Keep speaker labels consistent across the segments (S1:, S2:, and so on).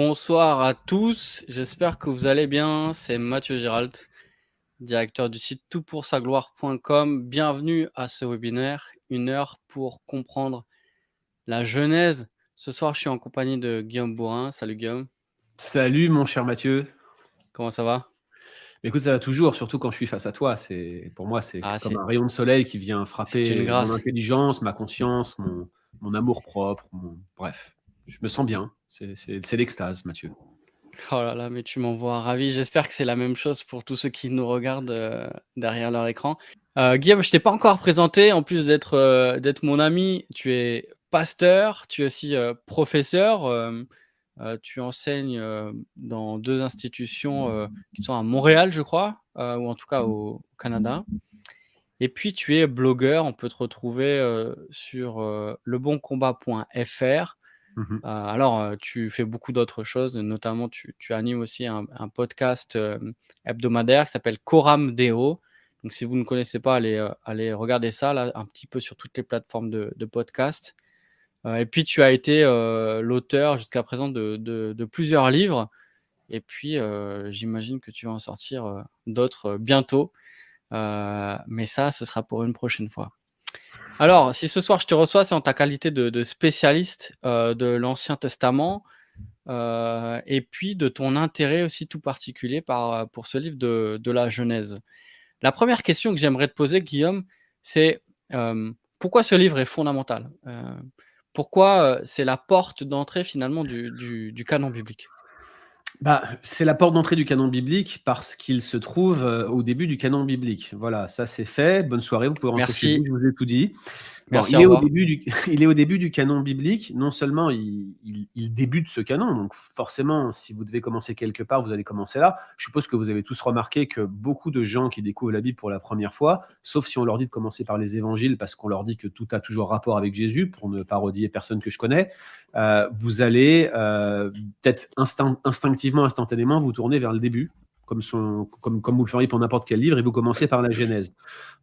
S1: Bonsoir à tous, j'espère que vous allez bien. C'est Mathieu Gérald, directeur du site toutpoursagloire.com. Bienvenue à ce webinaire, une heure pour comprendre la genèse. Ce soir, je suis en compagnie de Guillaume Bourrin. Salut Guillaume.
S2: Salut mon cher Mathieu.
S1: Comment ça va?
S2: Écoute, ça va toujours, surtout quand je suis face à toi. C'est pour moi, c'est ah, comme un rayon de soleil qui vient frapper mon intelligence, ma conscience, mon, amour propre. Bref, je me sens bien. C'est l'extase, Mathieu.
S1: Oh là là, mais tu m'envoies ravi. J'espère que c'est la même chose pour tous ceux qui nous regardent euh, derrière leur écran. Euh, Guillaume, je t'ai pas encore présenté. En plus d'être euh, d'être mon ami, tu es pasteur, tu es aussi professeur. tu enseignes dans deux institutions qui sont à Montréal, je crois, ou en tout cas au Canada. Et puis tu es blogueur. On peut te retrouver sur leboncombat.fr Mmh alors, tu fais beaucoup d'autres choses, notamment tu, animes aussi un, podcast hebdomadaire qui s'appelle Coram Deo. Donc, si vous ne connaissez pas, allez, allez regarder ça là, un petit peu sur toutes les plateformes de, podcast. et puis, tu as été l'auteur jusqu'à présent de, plusieurs livres. Et puis, j'imagine que tu vas en sortir d'autres bientôt. mais ça, ce sera pour une prochaine fois. Alors, si ce soir je te reçois, c'est en ta qualité de, spécialiste euh, de l'Ancien Testament euh, et puis de ton intérêt aussi tout particulier par, pour ce livre de, la Genèse. La première question que j'aimerais te poser, Guillaume, c'est euh, pourquoi ce livre est fondamental? Pourquoi c'est la porte d'entrée finalement du canon biblique?
S2: Bah, c'est la porte d'entrée du canon biblique parce qu'il se trouve euh, au début du canon biblique. Voilà, ça c'est fait. Bonne soirée, vous pouvez rentrer
S1: Merci.
S2: chez vous, je vous ai tout dit il, est au début du, il est au début du canon biblique. Non seulement il, débute ce canon, donc forcément, si vous devez commencer quelque part, vous allez commencer là. Je suppose que vous avez tous remarqué que beaucoup de gens qui découvrent la Bible pour la première fois, sauf si on leur dit de commencer par les évangiles parce qu'on leur dit que tout a toujours rapport avec Jésus, pour ne parodier personne que je connais, euh, vous allez euh, peut-être instinctivement, instantanément vous tourner vers le début, comme, vous le feriez pour n'importe quel livre, et vous commencez par la Genèse.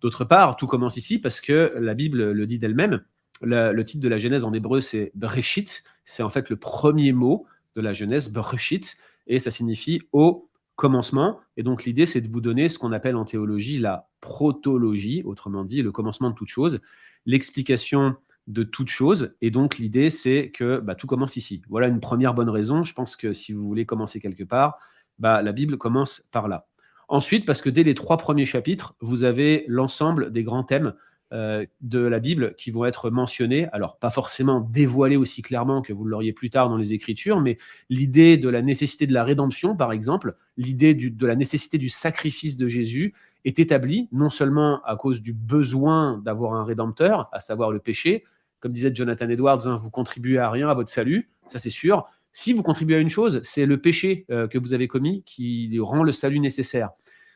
S2: D'autre part, tout commence ici parce que la Bible le dit d'elle-même. Le, titre de la Genèse en hébreu, c'est Bereshit. C'est en fait le premier mot de la Genèse, Bereshit, et ça signifie au commencement. Et donc l'idée, c'est de vous donner ce qu'on appelle en théologie la protologie, autrement dit, le commencement de toute chose, l'explication de toute chose. Et donc l'idée, c'est que bah, tout commence ici. Voilà une première bonne raison. Je pense que si vous voulez commencer quelque part, bah, la Bible commence par là. Ensuite, parce que dès les trois premiers chapitres, vous avez l'ensemble des grands thèmes euh, de la Bible qui vont être mentionnés. Alors, pas forcément dévoilés aussi clairement que vous l'auriez plus tard dans les Écritures, mais l'idée de la nécessité de la rédemption, par exemple, l'idée de la nécessité du sacrifice de Jésus est établie non seulement à cause du besoin d'avoir un rédempteur, à savoir le péché, comme disait Jonathan Edwards, hein, vous contribuez à rien à votre salut, ça c'est sûr, si vous contribuez à une chose, c'est le péché euh, que vous avez commis qui rend le salut nécessaire.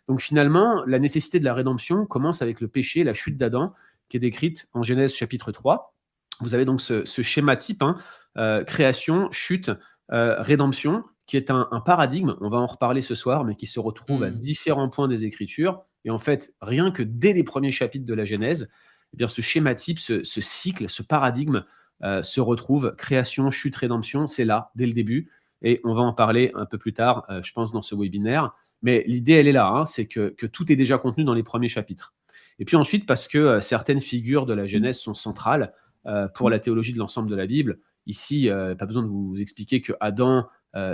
S2: Donc finalement, la nécessité de la rédemption commence avec le péché, la chute d'Adam, qui est décrite en Genèse chapitre 3. Vous avez donc ce, schéma type, hein, euh, création, chute, euh, rédemption, qui est un, paradigme, on va en reparler ce soir, mais qui se retrouve à hmm. différents points des Écritures. Et en fait, rien que dès les premiers chapitres de la Genèse, eh bien, ce schéma type, ce cycle, ce paradigme euh, se retrouve. Création, chute, rédemption, c'est là, dès le début. Et on va en parler un peu plus tard, euh, je pense, dans ce webinaire. Mais l'idée, elle est là, hein, c'est que, tout est déjà contenu dans les premiers chapitres. Et puis ensuite, parce que euh, certaines figures de la Genèse sont centrales pour la théologie de l'ensemble de la Bible. Ici, pas besoin de vous expliquer que Adam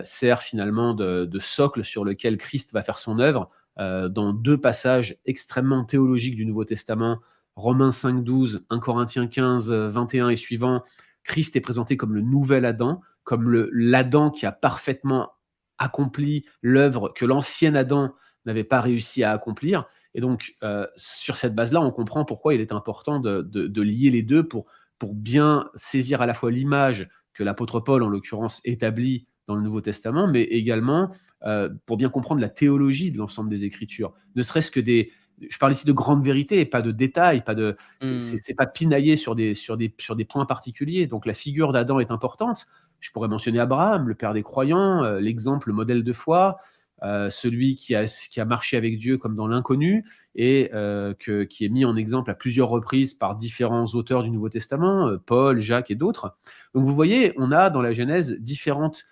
S2: sert finalement de, socle sur lequel Christ va faire son œuvre. dans deux passages extrêmement théologiques du Nouveau Testament, Romains 5, 12, 1 Corinthiens 15, 21 et suivant, Christ est présenté comme le nouvel Adam, comme l'Adam qui a parfaitement accompli l'œuvre que l'ancien Adam n'avait pas réussi à accomplir. Et donc, euh, sur cette base-là, on comprend pourquoi il est important de, lier les deux pour, pour bien saisir à la fois l'image que l'apôtre Paul, en l'occurrence, établit dans le Nouveau Testament, mais également euh, pour bien comprendre la théologie de l'ensemble des Écritures. Ne serait-ce que des, je parle ici de grandes vérités et pas de détails, pas de, c'est mmh. pas pinailler sur des, sur, des, sur des points particuliers. Donc la figure d'Adam est importante. Je pourrais mentionner Abraham, le père des croyants, euh, l'exemple, le modèle de foi, euh, celui qui a, qui a marché avec Dieu comme dans l'inconnu et euh, que, qui est mis en exemple à plusieurs reprises par différents auteurs du Nouveau Testament, Paul, Jacques et d'autres. Donc vous voyez, on a dans la Genèse différentes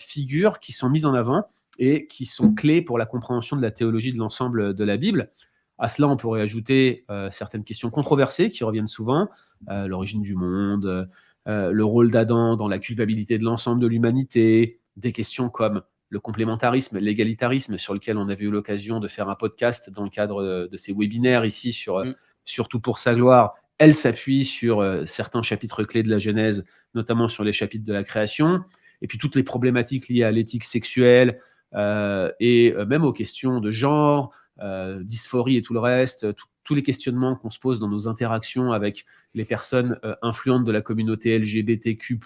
S2: figures qui sont mises en avant et qui sont clés pour la compréhension de la théologie de l'ensemble de la Bible. À cela, on pourrait ajouter euh, certaines questions controversées qui reviennent souvent, euh, l'origine du monde, euh, le rôle d'Adam dans la culpabilité de l'ensemble de l'humanité, des questions comme le complémentarisme, l'égalitarisme, sur lequel on avait eu l'occasion de faire un podcast dans le cadre de, ces webinaires ici sur mm. Surtout pour sa gloire. Elle s'appuie sur certains chapitres clés de la Genèse, notamment sur les chapitres de la création, et puis toutes les problématiques liées à l'éthique sexuelle et même aux questions de genre, euh, dysphorie et tout le reste, tous les questionnements qu'on se pose dans nos interactions avec les personnes euh, influentes de la communauté LGBTQ+,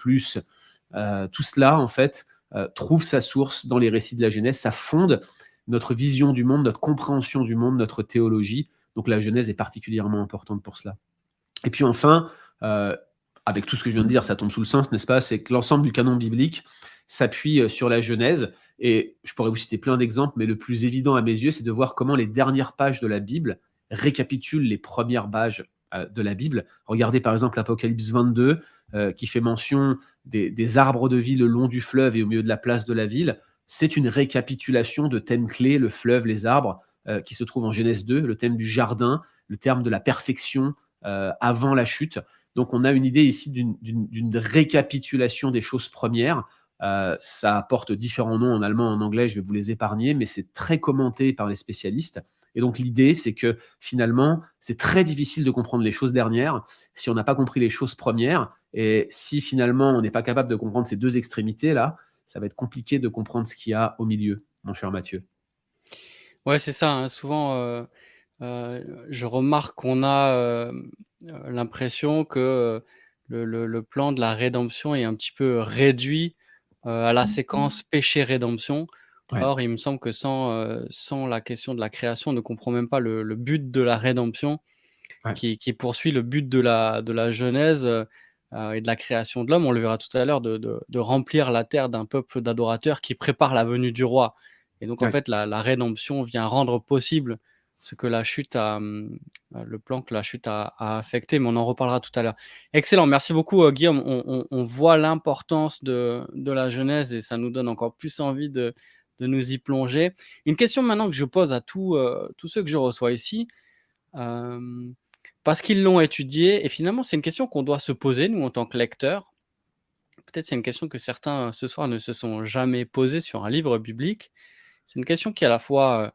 S2: euh, tout cela, en fait, trouve sa source dans les récits de la Genèse. Ça fonde notre vision du monde, notre compréhension du monde, notre théologie. Donc la Genèse est particulièrement importante pour cela. Et puis enfin, avec tout ce que je viens de dire, ça tombe sous le sens, n'est-ce pas? C'est que l'ensemble du canon biblique s'appuie sur la Genèse et je pourrais vous citer plein d'exemples, mais le plus évident à mes yeux, c'est de voir comment les dernières pages de la Bible récapitulent les premières pages euh, de la Bible. Regardez par exemple l'Apocalypse 22, euh, qui fait mention des, arbres de vie le long du fleuve et au milieu de la place de la ville. C'est une récapitulation de thèmes clés, le fleuve, les arbres, euh, qui se trouvent en Genèse 2, le thème du jardin, le terme de la perfection avant la chute. Donc on a une idée ici d'une récapitulation des choses premières euh, ça porte différents noms en allemand, en anglais, je vais vous les épargner, mais c'est très commenté par les spécialistes. Et donc l'idée, c'est que finalement, c'est très difficile de comprendre les choses dernières si on n'a pas compris les choses premières. Et si finalement, on n'est pas capable de comprendre ces deux extrémités-là, ça va être compliqué de comprendre ce qu'il y a au milieu, mon cher Mathieu.
S1: Ouais, c'est ça. Hein. Souvent, euh, euh, je remarque qu'on a l'impression que le, plan de la rédemption est un petit peu réduit euh, à la mmh. séquence péché-rédemption. Or, il me semble que sans, euh, sans la question de la création, on ne comprend même pas le, but de la rédemption qui, poursuit le but de la, de la Genèse euh, et de la création de l'homme. On le verra tout à l'heure, de, de, remplir la terre d'un peuple d'adorateurs qui prépare la venue du roi. Et donc, en fait, la, la, rédemption vient rendre possible ce que la chute a, hum, euh, le plan que la chute a, affecté, mais on en reparlera tout à l'heure. Excellent, merci beaucoup euh, Guillaume. On, voit l'importance de, la Genèse et ça nous donne encore plus envie de, nous y plonger. Une question maintenant que je pose à euh, tous ceux que je reçois ici, parce qu'ils l'ont étudié, et finalement c'est une question qu'on doit se poser, nous en tant que lecteurs. Peut-être c'est une question que certains ce soir ne se sont jamais posées sur un livre biblique. C'est une question qui est à la fois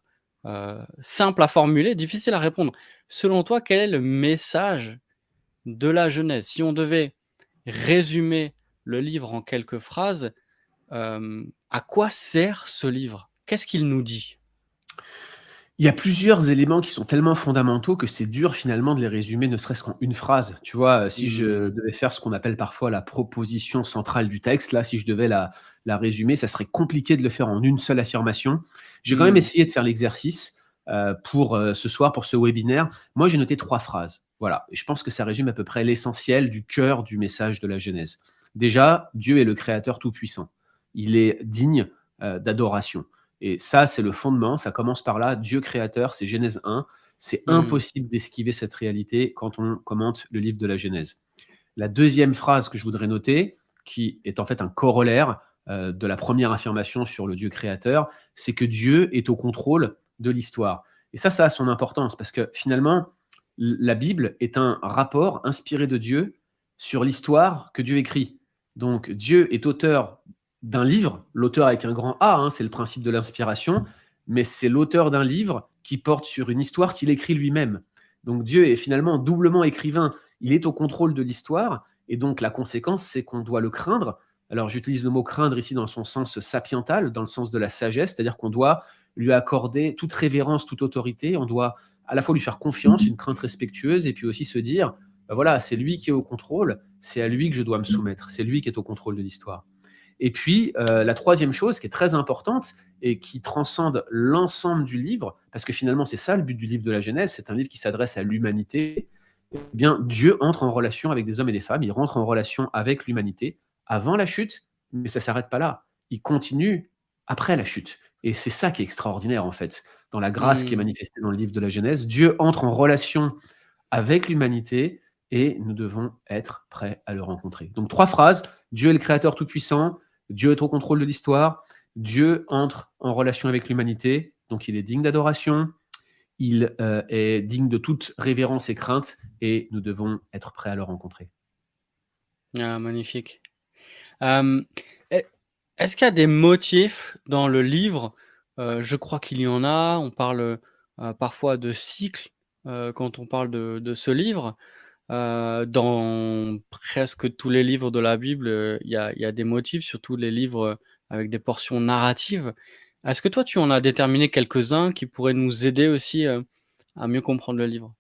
S1: simple à formuler, difficile à répondre. Selon toi, quel est le message de la Genèse? Si on devait résumer le livre en quelques phrases, euh, à quoi sert ce livre? Qu'est-ce qu'il nous dit?
S2: Il y a plusieurs éléments qui sont tellement fondamentaux que c'est dur finalement de les résumer ne serait-ce qu'en une phrase. Tu vois, si je mmh. devais faire ce qu'on appelle parfois la proposition centrale du texte, là, si je devais la, la résumer, ça serait compliqué de le faire en une seule affirmation. J'ai quand même mmh. essayé de faire l'exercice euh, pour euh, ce soir, pour ce webinaire. Moi, j'ai noté trois phrases. Voilà, et je pense que ça résume à peu près l'essentiel du cœur du message de la Genèse. Déjà, Dieu est le Créateur tout-puissant. Il est digne euh, d'adoration. Et ça, c'est le fondement. Ça commence par là. Dieu créateur, c'est Genèse 1. C'est mmh. impossible d'esquiver cette réalité quand on commente le livre de la Genèse. La deuxième phrase que je voudrais noter, qui est en fait un corollaire euh, de la première affirmation sur le Dieu créateur, c'est que Dieu est au contrôle de l'histoire. Et ça, ça a son importance parce que finalement, la Bible est un rapport inspiré de Dieu sur l'histoire que Dieu écrit. Donc Dieu est auteur d'un livre, l'auteur avec un grand A, hein, c'est le principe de l'inspiration, mais c'est l'auteur d'un livre qui porte sur une histoire qu'il écrit lui-même. Donc Dieu est finalement doublement écrivain, il est au contrôle de l'histoire, et donc la conséquence, c'est qu'on doit le craindre. Alors j'utilise le mot craindre ici dans son sens sapiental, dans le sens de la sagesse, c'est-à-dire qu'on doit lui accorder toute révérence, toute autorité, on doit à la fois lui faire confiance, une crainte respectueuse, et puis aussi se dire, ben voilà, c'est lui qui est au contrôle, c'est à lui que je dois me soumettre, c'est lui qui est au contrôle de l'histoire. Et puis, euh, la troisième chose qui est très importante et qui transcende l'ensemble du livre, parce que finalement, c'est ça le but du livre de la Genèse, c'est un livre qui s'adresse à l'humanité. Eh bien, Dieu entre en relation avec des hommes et des femmes, il rentre en relation avec l'humanité avant la chute, mais ça ne s'arrête pas là. Il continue après la chute. Et c'est ça qui est extraordinaire, en fait, dans la grâce qui est mmh. manifestée dans le livre de la Genèse. Dieu entre en relation avec l'humanité et nous devons être prêts à le rencontrer. Donc, trois phrases. Dieu est le Créateur Tout-Puissant, Dieu est au contrôle de l'histoire, Dieu entre en relation avec l'humanité, donc il est digne d'adoration, il euh, est digne de toute révérence et crainte, et nous devons être prêts à le rencontrer.
S1: Ah, magnifique. Euh, est-ce qu'il y a des motifs dans le livre? Euh, Je crois qu'il y en a. On parle parfois de cycles quand on parle de, ce livre. Dans presque tous les livres de la Bible, il y a, des motifs, surtout les livres avec des portions narratives. Est-ce que toi, tu en as déterminé quelques-uns qui pourraient nous aider aussi euh, à mieux comprendre le livre?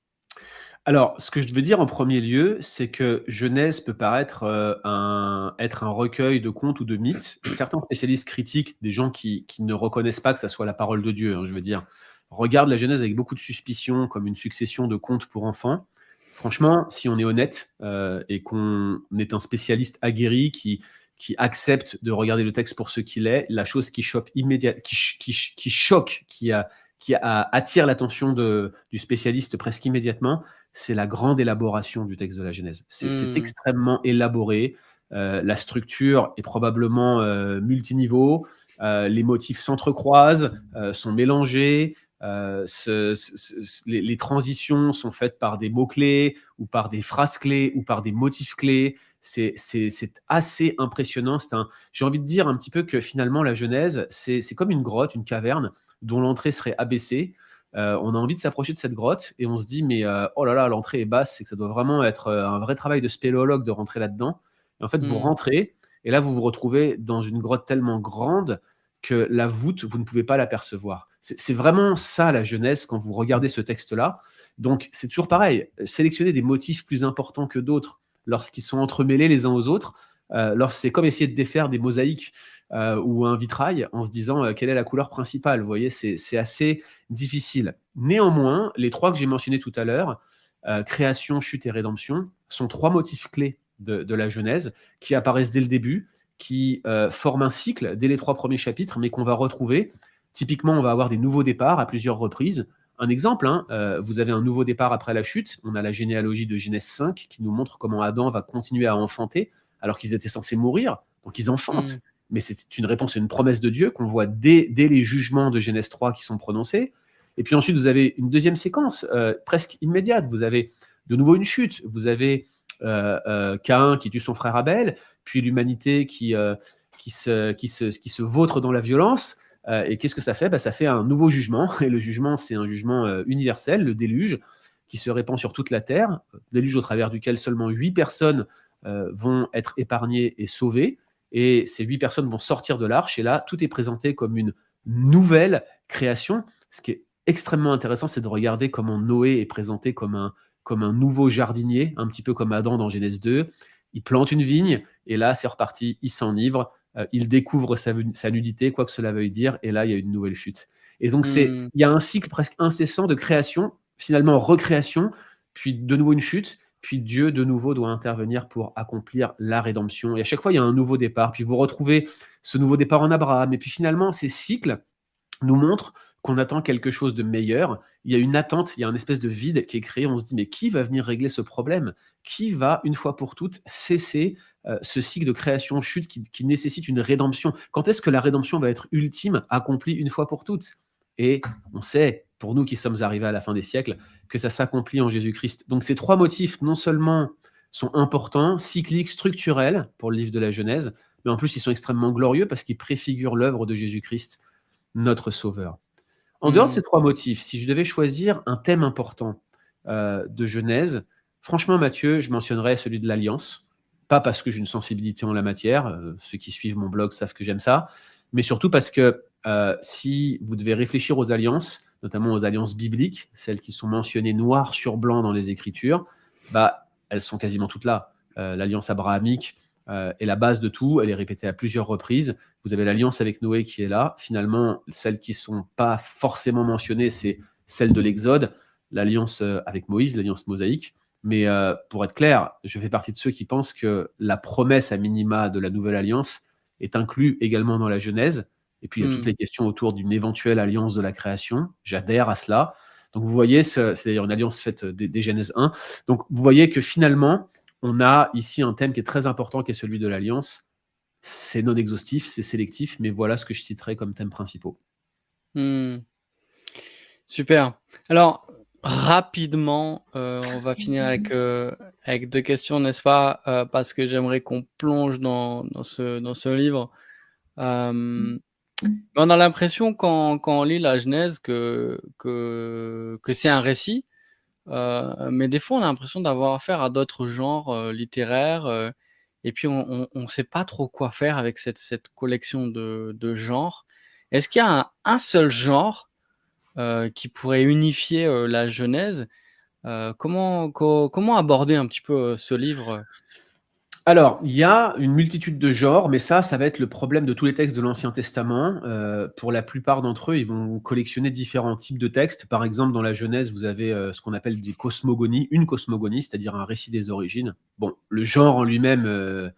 S2: Alors, ce que je veux dire en premier lieu, c'est que Genèse peut paraître euh, un, être un recueil de contes ou de mythes. Certains spécialistes critiques, des gens qui, ne reconnaissent pas que ça soit la parole de Dieu, hein, je veux dire, regardent la Genèse avec beaucoup de suspicion, comme une succession de contes pour enfants. Franchement, si on est honnête euh, et qu'on est un spécialiste aguerri qui, qui accepte de regarder le texte pour ce qu'il est, la chose qui choque immédiatement, qui, qui, choque, qui, a, qui a, attire l'attention du spécialiste presque immédiatement, c'est la grande élaboration du texte de la Genèse. C'est hmm. extrêmement élaboré. Euh, la structure est probablement euh, multiniveau. Euh, les motifs s'entrecroisent, sont mélangés. Les, les, transitions sont faites par des mots-clés ou par des phrases clés ou par des motifs clés c'est assez impressionnant. J'ai envie de dire un petit peu que finalement, la Genèse, c'est comme une grotte, une caverne dont l'entrée serait abaissée. Euh, on a envie de s'approcher de cette grotte et on se dit, mais euh, oh là là, l'entrée est basse, c'est que ça doit vraiment être euh, un vrai travail de spéléologue de rentrer là-dedans. Et en fait, vous mmh. rentrez et là, vous vous retrouvez dans une grotte tellement grande que la voûte, vous ne pouvez pas l'apercevoir. C'est vraiment ça la Genèse quand vous regardez ce texte-là. Donc, c'est toujours pareil. Sélectionner des motifs plus importants que d'autres lorsqu'ils sont entremêlés les uns aux autres. Euh, c'est comme essayer de défaire des mosaïques euh, ou un vitrail en se disant euh, quelle est la couleur principale. Vous voyez, c'est assez difficile. Néanmoins, les trois que j'ai mentionnés tout à l'heure, création, chute et rédemption, sont trois motifs clés de, la Genèse qui apparaissent dès le début, qui forment un cycle dès les trois premiers chapitres, mais qu'on va retrouver. Typiquement, on va avoir des nouveaux départs à plusieurs reprises. Un exemple, hein, euh, vous avez un nouveau départ après la chute. On a la généalogie de Genèse 5 qui nous montre comment Adam va continuer à enfanter alors qu'ils étaient censés mourir. Donc ils enfantent. Mm. Mais c'est une réponse à une promesse de Dieu qu'on voit dès, les jugements de Genèse 3 qui sont prononcés. Et puis ensuite, vous avez une deuxième séquence euh, presque immédiate. Vous avez de nouveau une chute. Vous avez euh, Cain qui tue son frère Abel, puis l'humanité qui, qui, se, qui, se, qui se vautre dans la violence. Euh, et qu'est-ce que ça fait? Bah, Ça fait un nouveau jugement. Et le jugement, c'est un jugement euh, universel, le déluge, qui se répand sur toute la terre. Déluge au travers duquel seulement huit personnes euh, vont être épargnées et sauvées. Et ces huit personnes vont sortir de l'arche. Et là, tout est présenté comme une nouvelle création. Ce qui est extrêmement intéressant, c'est de regarder comment Noé est présenté comme un, comme un nouveau jardinier, un petit peu comme Adam dans Genèse 2. Il plante une vigne, et là, c'est reparti, il s'enivre, il découvre sa, nudité, quoi que cela veuille dire, et là, il y a une nouvelle chute. Et donc, c'est, hmm. il y a un cycle presque incessant de création, finalement recréation, puis de nouveau une chute, puis Dieu de nouveau doit intervenir pour accomplir la rédemption. Et à chaque fois, il y a un nouveau départ, puis vous retrouvez ce nouveau départ en Abraham, et puis finalement, ces cycles nous montrent qu'on attend quelque chose de meilleur. Il y a une attente, il y a une espèce de vide qui est créé. On se dit, mais qui va venir régler ce problème? Qui va, une fois pour toutes, cesser euh, ce cycle de création-chute qui, nécessite une rédemption. Quand est-ce que la rédemption va être ultime, accomplie une fois pour toutes? Et on sait, pour nous qui sommes arrivés à la fin des siècles, que ça s'accomplit en Jésus-Christ. Donc ces trois motifs, non seulement sont importants, cycliques, structurels pour le livre de la Genèse, mais en plus ils sont extrêmement glorieux parce qu'ils préfigurent l'œuvre de Jésus-Christ, notre Sauveur. En dehors de mmh. ces trois motifs, si je devais choisir un thème important euh, de Genèse, franchement Mathieu, je mentionnerais celui de l'alliance pas parce que j'ai une sensibilité en la matière, euh, ceux qui suivent mon blog savent que j'aime ça, mais surtout parce que euh, si vous devez réfléchir aux alliances, notamment aux alliances bibliques, celles qui sont mentionnées noir sur blanc dans les Écritures, bah, elles sont quasiment toutes là. Euh, l'alliance abrahamique, est la base de tout. Elle est répétée à plusieurs reprises. Vous avez l'alliance avec Noé qui est là. Finalement, celles qui ne sont pas forcément mentionnées, c'est celle de l'Exode, l'alliance avec Moïse, l'alliance mosaïque. Mais euh, pour être clair, je fais partie de ceux qui pensent que la promesse à minima de la nouvelle alliance est inclue également dans la Genèse. Et puis, il y a toutes hmm. les questions autour d'une éventuelle alliance de la création. J'adhère à cela. Donc, vous voyez, c'est d'ailleurs une alliance faite des, des Genèses 1. Donc, vous voyez que finalement, on a ici un thème qui est très important, qui est celui de l'alliance. C'est non exhaustif, c'est sélectif, mais voilà ce que je citerai comme thèmes principaux.
S1: Hmm. Super. Alors, rapidement, euh, on va finir avec, euh, avec deux questions, n'est-ce pas? Euh, Parce que j'aimerais qu'on plonge dans, ce, dans ce livre. on a l'impression quand, quand, on lit la Genèse que, que, que c'est un récit, euh, mais des fois, on a l'impression d'avoir affaire à d'autres genres euh, littéraires, euh, et puis on ne sait pas trop quoi faire avec cette, cette collection de, de genres. Est-ce qu'il y a un, seul genre qui pourrait unifier la Genèse comment, comment aborder un petit peu ce livre
S2: alors, il y a une multitude de genres, mais ça, ça va être le problème de tous les textes de l'Ancien Testament. Euh, pour la plupart d'entre eux, ils vont collectionner différents types de textes. Par exemple, dans la Genèse, vous avez euh, ce qu'on appelle des cosmogonies, une cosmogonie, c'est-à-dire un récit des origines. Bon, le genre en lui-même euh,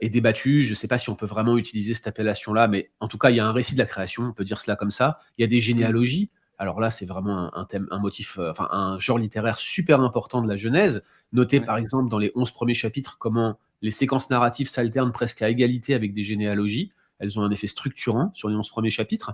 S2: est débattu. Je ne sais pas si on peut vraiment utiliser cette appellation-là, mais en tout cas, il y a un récit de la création, on peut dire cela comme ça. Il y a des généalogies. Alors là, c'est vraiment un, thème, un motif, enfin un genre littéraire super important de la Genèse. Notez par exemple dans les 11 premiers chapitres comment les séquences narratives s'alternent presque à égalité avec des généalogies. Elles ont un effet structurant sur les 11 premiers chapitres.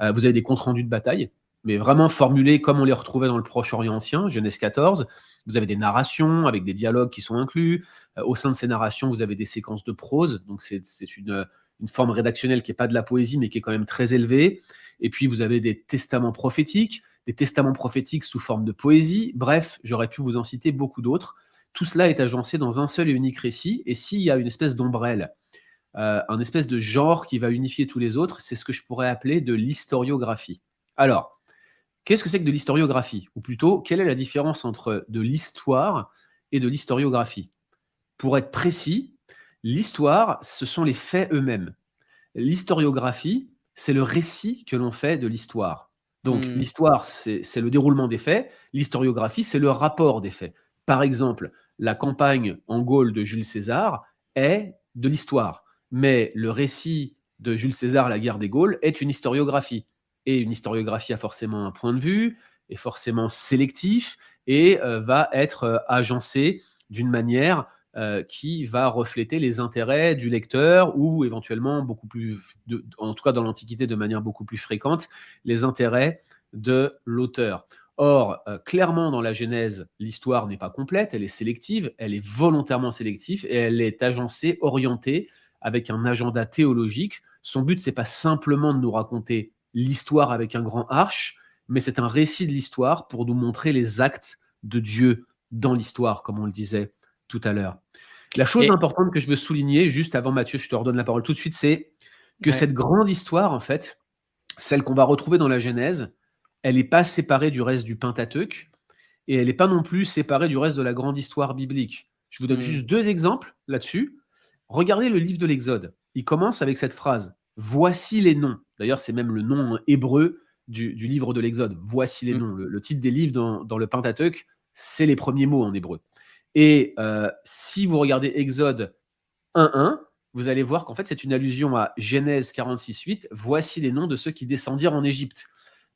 S2: Euh, vous avez des comptes rendus de bataille, mais vraiment formulés comme on les retrouvait dans le Proche-Orient ancien, Genèse 14. Vous avez des narrations avec des dialogues qui sont inclus. Euh, au sein de ces narrations, vous avez des séquences de prose. Donc, c'est une, une, forme rédactionnelle qui n'est pas de la poésie, mais qui est quand même très élevée. Et puis, vous avez des testaments prophétiques, des testaments prophétiques sous forme de poésie. Bref, j'aurais pu vous en citer beaucoup d'autres. Tout cela est agencé dans un seul et unique récit. Et s'il y a une espèce d'ombrelle, euh, un espèce de genre qui va unifier tous les autres, c'est ce que je pourrais appeler de l'historiographie. Alors, qu'est-ce que c'est que de l'historiographie? Ou plutôt, quelle est la différence entre de l'histoire et de l'historiographie? Pour être précis, l'histoire, ce sont les faits eux-mêmes. L'historiographie, c'est le récit que l'on fait de l'histoire. Donc, hmm. l'histoire, c'est le déroulement des faits. L'historiographie, c'est le rapport des faits. Par exemple, la campagne en Gaule de Jules César est de l'histoire, mais le récit de Jules César, la guerre des Gaules, est une historiographie. Et une historiographie a forcément un point de vue, est forcément sélectif et euh, va être euh, agencé d'une manière euh, qui va refléter les intérêts du lecteur ou éventuellement beaucoup plus, en tout cas dans l'Antiquité de manière beaucoup plus fréquente, les intérêts de l'auteur. Or, euh, clairement, dans la Genèse, l'histoire n'est pas complète, elle est sélective, elle est volontairement sélective et elle est agencée, orientée avec un agenda théologique. Son but, c'est pas simplement de nous raconter l'histoire avec un grand arche, mais c'est un récit de l'histoire pour nous montrer les actes de Dieu dans l'histoire, comme on le disait tout à l'heure. La chose importante que je veux souligner, juste avant Mathieu, je te redonne la parole tout de suite, c'est que cette grande histoire, en fait, celle qu'on va retrouver dans la Genèse, elle n'est pas séparée du reste du Pentateuque et elle n'est pas non plus séparée du reste de la grande histoire biblique. Je vous donne hmm. juste deux exemples là-dessus. Regardez le livre de l'Exode. Il commence avec cette phrase Voici les noms. D'ailleurs, c'est même le nom hébreu du, livre de l'Exode. Voici les hmm. noms. Le, titre des livres dans, le Pentateuque, c'est les premiers mots en hébreu. Et euh, si vous regardez Exode 1.1, vous allez voir qu'en fait, c'est une allusion à Genèse 46.8. Voici les noms de ceux qui descendirent en Égypte.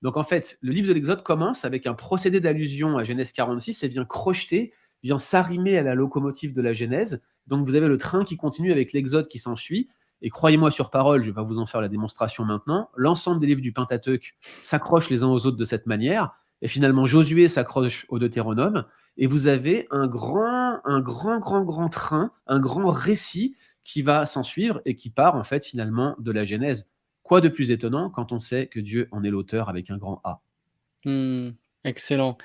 S2: Donc en fait, le livre de l'Exode commence avec un procédé d'allusion à Genèse 46 et vient crocheter, vient s'arrimer à la locomotive de la Genèse. Donc vous avez le train qui continue avec l'Exode qui s'ensuit. Et croyez-moi sur parole, je vais pas vous en faire la démonstration maintenant, l'ensemble des livres du Pentateuque s'accrochent les uns aux autres de cette manière. Et finalement, Josué s'accroche au Deutéronome. Et vous avez un grand, un grand, grand, grand train, un grand récit qui va s'en suivre et qui part en fait finalement de la Genèse. Quoi de plus étonnant quand on sait que Dieu en est l'auteur avec un grand A?
S1: Mmh, Excellent.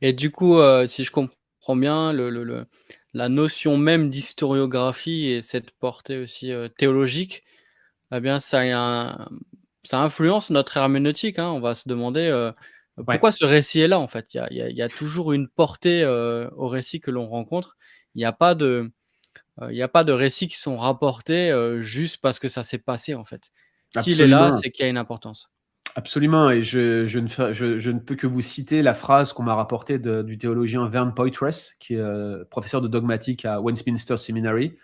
S1: Et du coup, euh, si je comprends bien, la notion même d'historiographie et cette portée aussi euh, théologique, eh bien, ça, ça influence notre herméneutique. Hein. On va se demander euh, pourquoi ce récit est là, en fait? Il y a, toujours une portée au récit que l'on rencontre. Il n'y a pas de il n'y a pas de récits qui sont rapportés juste parce que ça s'est passé en fait. S'il est là, c'est qu'il y a une importance.
S2: Absolument, et je, je, ne je, ne, peux que vous citer la phrase qu'on m'a rapportée du théologien Vern Poitras, qui est professeur de dogmatique à Westminster Seminary.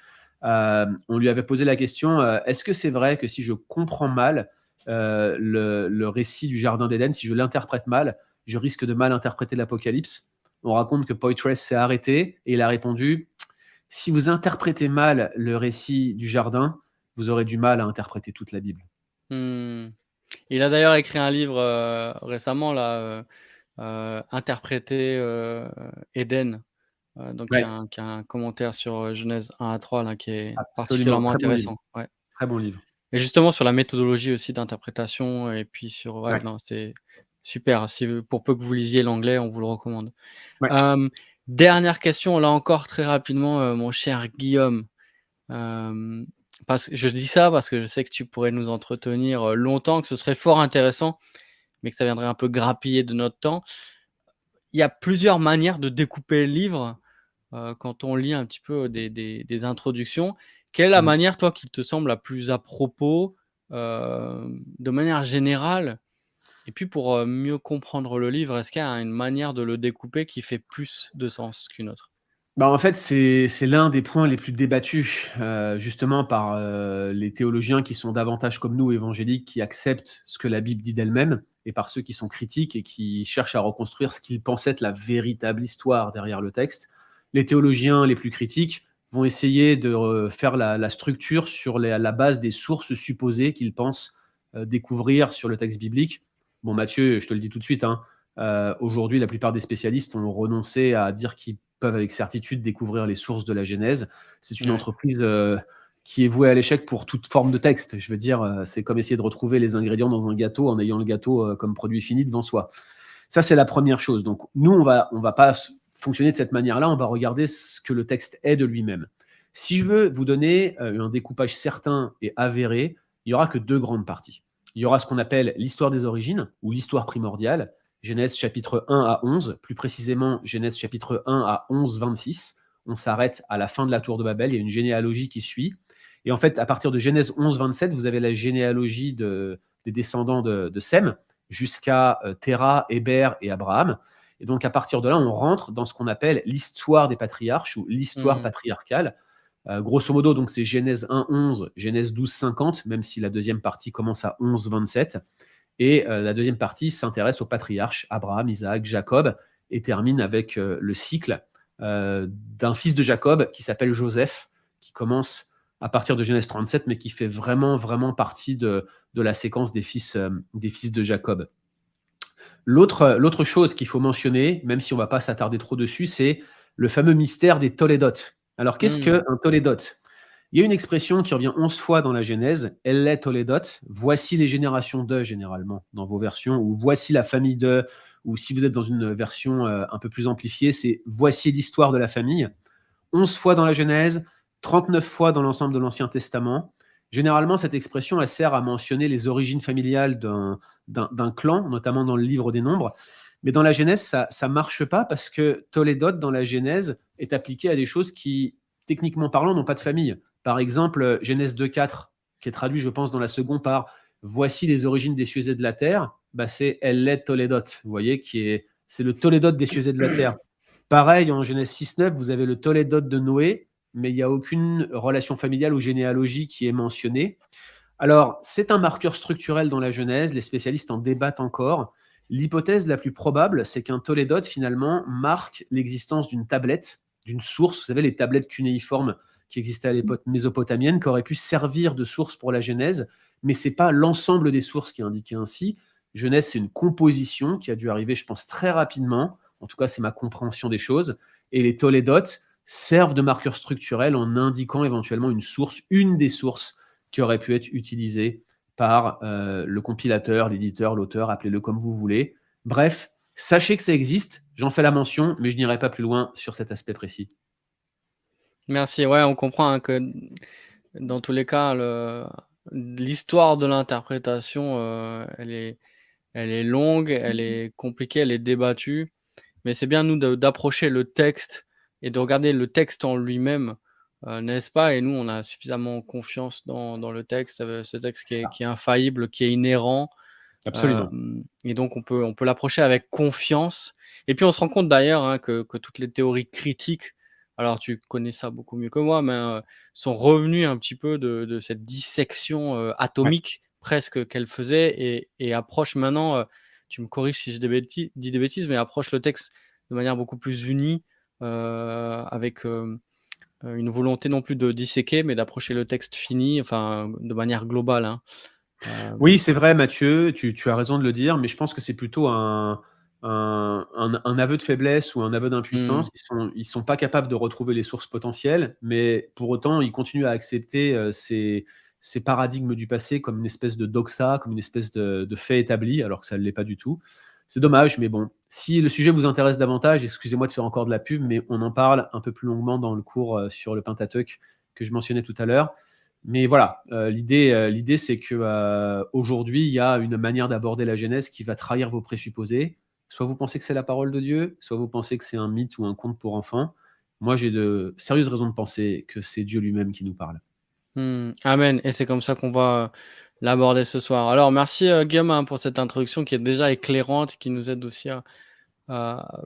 S2: on lui avait posé la question est-ce que c'est vrai que si je comprends mal le, le, récit du Jardin d'Éden, si je l'interprète mal, je risque de mal interpréter l'Apocalypse On raconte que Poitras s'est arrêté et il a répondu si vous interprétez mal le récit du jardin, vous aurez du mal à interpréter toute la Bible.
S1: Hmm. Il a d'ailleurs écrit un livre euh, récemment, là, euh, euh, interprété Éden. donc, il y, a un, commentaire sur Genèse 1 à 3 là, qui est particulièrement intéressant.
S2: Très bon livre.
S1: Et justement sur la méthodologie aussi d'interprétation, et puis sur. c'est super. Si, pour peu que vous lisiez l'anglais, on vous le recommande. Dernière question, là encore très rapidement, euh, mon cher Guillaume. Euh, parce, je dis ça parce que je sais que tu pourrais nous entretenir longtemps, que ce serait fort intéressant, mais que ça viendrait un peu grappiller de notre temps. Il y a plusieurs manières de découper le livre quand on lit un petit peu des, introductions. Quelle est la mmh. manière, toi, qui te semble la plus à propos, de manière générale, et puis pour mieux comprendre le livre, est-ce qu'il y a une manière de le découper qui fait plus de sens qu'une autre?
S2: Bah en fait, c'est l'un des points les plus débattus, justement par les théologiens qui sont davantage comme nous, évangéliques, qui acceptent ce que la Bible dit d'elle-même, et par ceux qui sont critiques et qui cherchent à reconstruire ce qu'ils pensent être la véritable histoire derrière le texte. Les théologiens les plus critiques vont essayer de faire la, structure sur la base des sources supposées qu'ils pensent découvrir sur le texte biblique Bon, Mathieu, je te le dis tout de suite, hein, euh, aujourd'hui, la plupart des spécialistes ont renoncé à dire qu'ils peuvent avec certitude découvrir les sources de la Genèse. C'est une entreprise euh, qui est vouée à l'échec pour toute forme de texte. Je veux dire, euh, c'est comme essayer de retrouver les ingrédients dans un gâteau en ayant le gâteau comme produit fini devant soi. Ça, c'est la première chose. Donc, nous, on va, on va pas fonctionner de cette manière-là. On va regarder ce que le texte est de lui-même. Si je veux vous donner un découpage certain et avéré, il n'y aura que deux grandes parties il y aura ce qu'on appelle l'histoire des origines ou l'histoire primordiale, Genèse chapitre 1 à 11, plus précisément Genèse chapitre 1 à 11, 26. On s'arrête à la fin de la tour de Babel, il y a une généalogie qui suit. Et en fait, à partir de Genèse 11, 27, vous avez la généalogie des descendants de, Sem jusqu'à euh, Héber et Abraham. Et donc, à partir de là, on rentre dans ce qu'on appelle l'histoire des patriarches ou l'histoire mmh. patriarcale. Euh, grosso modo, donc c'est Genèse 1, 11, Genèse 12, 50, même si la deuxième partie commence à 11, 27. Et euh, la deuxième partie s'intéresse aux patriarches Abraham, Isaac, Jacob, et termine avec euh, le cycle d'un fils de Jacob qui s'appelle Joseph, qui commence à partir de Genèse 37, mais qui fait vraiment, vraiment partie de, la séquence des fils, des fils de Jacob. L'autre chose qu'il faut mentionner, même si on ne va pas s'attarder trop dessus, c'est le fameux mystère des Tolédotes. Alors, qu'est-ce hmm. qu'un Tolédote? Il y a une expression qui revient 11 fois dans la Genèse, elle est Tolédote. Voici les générations de, généralement, dans vos versions, ou voici la famille de, ou si vous êtes dans une version euh, un peu plus amplifiée, c'est voici l'histoire de la famille. 11 fois dans la Genèse, 39 fois dans l'ensemble de l'Ancien Testament. Généralement, cette expression, elle sert à mentionner les origines familiales d'un clan, notamment dans le livre des Nombres. Mais dans la Genèse, ça ne marche pas parce que Tolédot, dans la Genèse, est appliqué à des choses qui, techniquement parlant, n'ont pas de famille. Par exemple, Genèse 2.4, qui est traduit, je pense, dans la seconde par Voici les origines des cieux et de la terre, bah, c'est Elle est Tolédot, vous voyez, qui est, c'est le Tolédot des cieux et de la terre. Pareil, en Genèse 6.9, vous avez le Tolédot de Noé, mais il n'y a aucune relation familiale ou généalogie qui est mentionnée. Alors, c'est un marqueur structurel dans la Genèse, les spécialistes en débattent encore. L'hypothèse la plus probable, c'est qu'un Tolédote, finalement, marque l'existence d'une tablette, d'une source. Vous savez, les tablettes cunéiformes qui existaient à l'époque mésopotamienne, qui auraient pu servir de source pour la Genèse, mais ce n'est pas l'ensemble des sources qui est indiqué ainsi. Genèse, c'est une composition qui a dû arriver, je pense, très rapidement. En tout cas, c'est ma compréhension des choses. Et les Tolédotes servent de marqueurs structurels en indiquant éventuellement une source, une des sources qui aurait pu être utilisée par euh, le compilateur, l'éditeur, l'auteur, appelez-le comme vous voulez. Bref, sachez que ça existe, j'en fais la mention, mais je n'irai pas plus loin sur cet aspect précis.
S1: Merci, ouais, on comprend hein, que dans tous les cas, l'histoire de l'interprétation, euh, elle, est, elle est longue, elle est compliquée, elle est débattue, mais c'est bien nous d'approcher le texte et de regarder le texte en lui-même n'est-ce pas? Et nous, on a suffisamment confiance dans, le texte, ce texte qui est, infaillible, qui est inhérent.
S2: Absolument.
S1: et donc, on peut, on peut l'approcher avec confiance. Et puis, on se rend compte d'ailleurs hein, que, toutes les théories critiques, alors tu connais ça beaucoup mieux que moi, mais sont revenues un petit peu de, cette dissection atomique presque qu'elle faisait et, approche maintenant, tu me corriges si je dis des bêtises, mais approche le texte de manière beaucoup plus unie, avec une volonté non plus de disséquer, mais d'approcher le texte fini, enfin de manière globale. Hein.
S2: Oui, c'est vrai, Mathieu, tu, as raison de le dire, mais je pense que c'est plutôt un, un, aveu de faiblesse ou un aveu d'impuissance. Mmh. Ils sont, ils sont pas capables de retrouver les sources potentielles, mais pour autant, ils continuent à accepter ces, ces paradigmes du passé comme une espèce de doxa, comme une espèce de, fait établi, alors que ça ne l'est pas du tout. C'est dommage, mais bon, si le sujet vous intéresse davantage, excusez-moi de faire encore de la pub, mais on en parle un peu plus longuement dans le cours euh, sur le Pentateuch que je mentionnais tout à l'heure. Mais voilà, euh, l'idée, euh, l'idée c'est que aujourd'hui, il y a une manière d'aborder la Genèse qui va trahir vos présupposés. Soit vous pensez que c'est la parole de Dieu, soit vous pensez que c'est un mythe ou un conte pour enfants. Moi, j'ai de sérieuses raisons de penser que c'est Dieu lui-même qui nous parle.
S1: Mmh. Amen. Et c'est comme ça qu'on va l'aborder ce soir. Alors, merci euh, Guillaume hein, pour cette introduction qui est déjà éclairante, qui nous aide aussi à,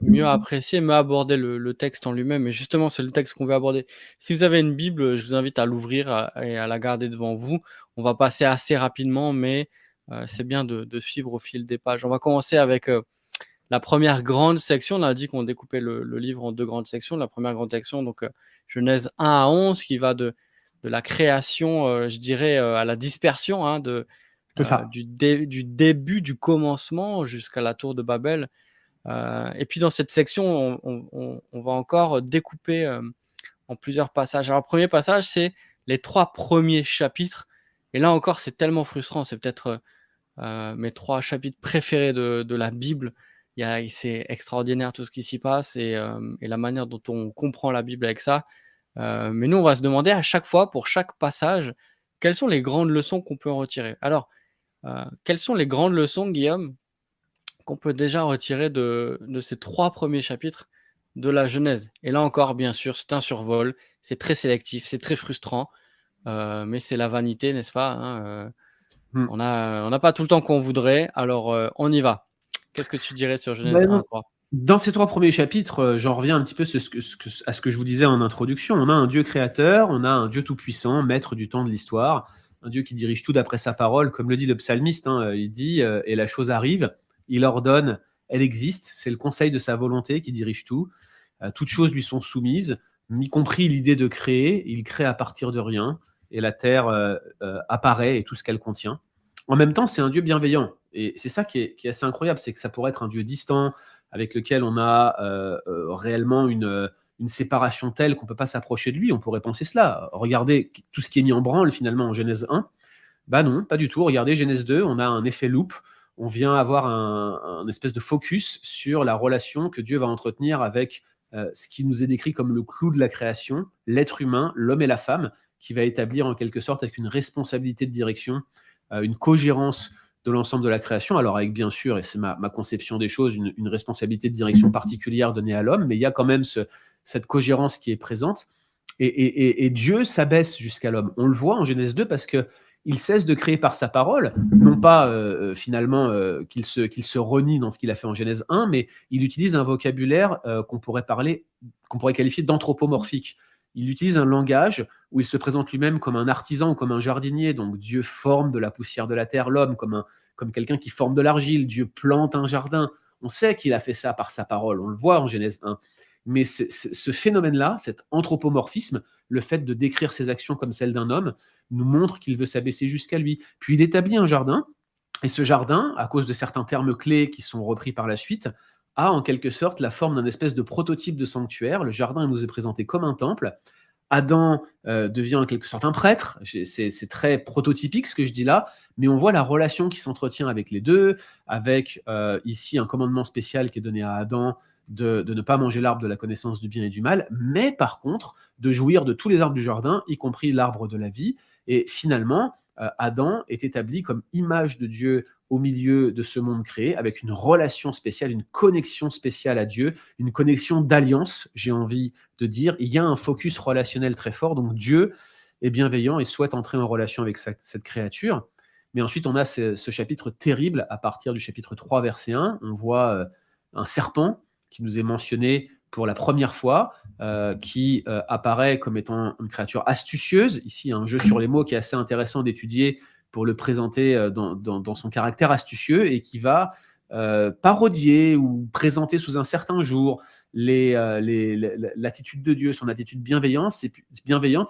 S1: mieux apprécier, mieux aborder le, texte en lui-même. Et justement, c'est le texte qu'on veut aborder. Si vous avez une Bible, je vous invite à l'ouvrir et à la garder devant vous. On va passer assez rapidement, mais euh, c'est bien de, suivre au fil des pages. On va commencer avec euh, la première grande section. On a dit qu'on découpait le, livre en deux grandes sections. La première grande section, donc Genèse 1 à 11, qui va de de la création, euh, je dirais, euh, à la dispersion hein, de,
S2: euh,
S1: du, du, début, du commencement jusqu'à la tour de Babel. et puis dans cette section, on, va encore découper en plusieurs passages. Alors le premier passage, c'est les trois premiers chapitres. Et là encore, c'est tellement frustrant. C'est peut-être mes trois chapitres préférés de, la Bible. C'est extraordinaire tout ce qui s'y passe et, et, la manière dont on comprend la Bible avec ça. Euh, mais nous, on va se demander à chaque fois, pour chaque passage, quelles sont les grandes leçons qu'on peut en retirer. Alors, euh, quelles sont les grandes leçons, Guillaume, qu'on peut déjà retirer de, ces trois premiers chapitres de la Genèse? Et là encore, bien sûr, c'est un survol, c'est très sélectif, c'est très frustrant, euh, mais c'est la vanité, n'est-ce pas hein, hmm. On n'a pas tout le temps qu'on voudrait, alors on y va. Qu'est-ce que tu dirais sur Genèse 1 3
S2: dans ces trois premiers chapitres, euh, j'en reviens un petit peu à ce que je vous disais en introduction. On a un Dieu créateur, on a un Dieu tout-puissant, maître du temps de l'histoire, un Dieu qui dirige tout d'après sa parole, comme le dit le psalmiste. Hein, il dit euh, Et la chose arrive, il ordonne, elle existe, c'est le conseil de sa volonté qui dirige tout. Euh, toutes choses lui sont soumises, y compris l'idée de créer. Il crée à partir de rien, et la terre apparaît et tout ce qu'elle contient. En même temps, c'est un Dieu bienveillant. Et c'est ça qui est, qui est assez incroyable, c'est que ça pourrait être un Dieu distant, avec lequel on a euh, euh, réellement une, une séparation telle qu'on ne peut pas s'approcher de lui. On pourrait penser cela. Regardez tout ce qui est mis en branle finalement en Genèse 1. Bah non, pas du tout. Regardez Genèse 2, on a un effet loop. On vient avoir un, espèce de focus sur la relation que Dieu va entretenir avec euh, ce qui nous est décrit comme le clou de la création, l'être humain, l'homme et la femme, qui va établir en quelque sorte avec une responsabilité de direction, une cogérence de l'ensemble de la création. Alors avec bien sûr, et c'est ma, conception des choses, une, responsabilité de direction particulière donnée à l'homme, mais il y a quand même cette cogérance qui est présente. Et, Dieu s'abaisse jusqu'à l'homme. On le voit en Genèse 2 parce que il cesse de créer par sa parole, non pas euh, euh, finalement euh, qu'il se, se renie dans ce qu'il a fait en Genèse 1, mais il utilise un vocabulaire qu'on pourrait parler, qu'on pourrait qualifier d'anthropomorphique il utilise un langage où il se présente lui-même comme un artisan ou comme un jardinier. Donc Dieu forme de la poussière de la terre l'homme comme, comme quelqu'un qui forme de l'argile. Dieu plante un jardin. On sait qu'il a fait ça par sa parole. On le voit en Genèse 1. Mais ce phénomène-là, cet anthropomorphisme, le fait de décrire ses actions comme celles d'un homme, nous montre qu'il veut s'abaisser jusqu'à lui. Puis il établit un jardin. Et ce jardin, à cause de certains termes clés qui sont repris par la suite, a en quelque sorte la forme d'un espèce de prototype de sanctuaire. Le jardin nous est présenté comme un temple. Adam euh, devient en quelque sorte un prêtre. C'est très prototypique ce que je dis là, mais on voit la relation qui s'entretient avec les deux, avec euh, ici un commandement spécial qui est donné à Adam de, de ne pas manger l'arbre de la connaissance du bien et du mal, mais par contre de jouir de tous les arbres du jardin, y compris l'arbre de la vie. Et finalement, Adam est établi comme image de Dieu au milieu de ce monde créé, avec une relation spéciale, une connexion spéciale à Dieu, une connexion d'alliance, j'ai envie de dire. Il y a un focus relationnel très fort, donc Dieu est bienveillant et souhaite entrer en relation avec cette créature. Mais ensuite, on a ce, chapitre terrible à partir du chapitre 3, verset 1. On voit euh, un serpent qui nous est mentionné pour la première fois, euh, qui euh, apparaît comme étant une créature astucieuse. Ici, un jeu sur les mots qui est assez intéressant d'étudier pour le présenter dans, son caractère astucieux et qui va parodier ou présenter sous un certain jour l'attitude de Dieu, son attitude bienveillante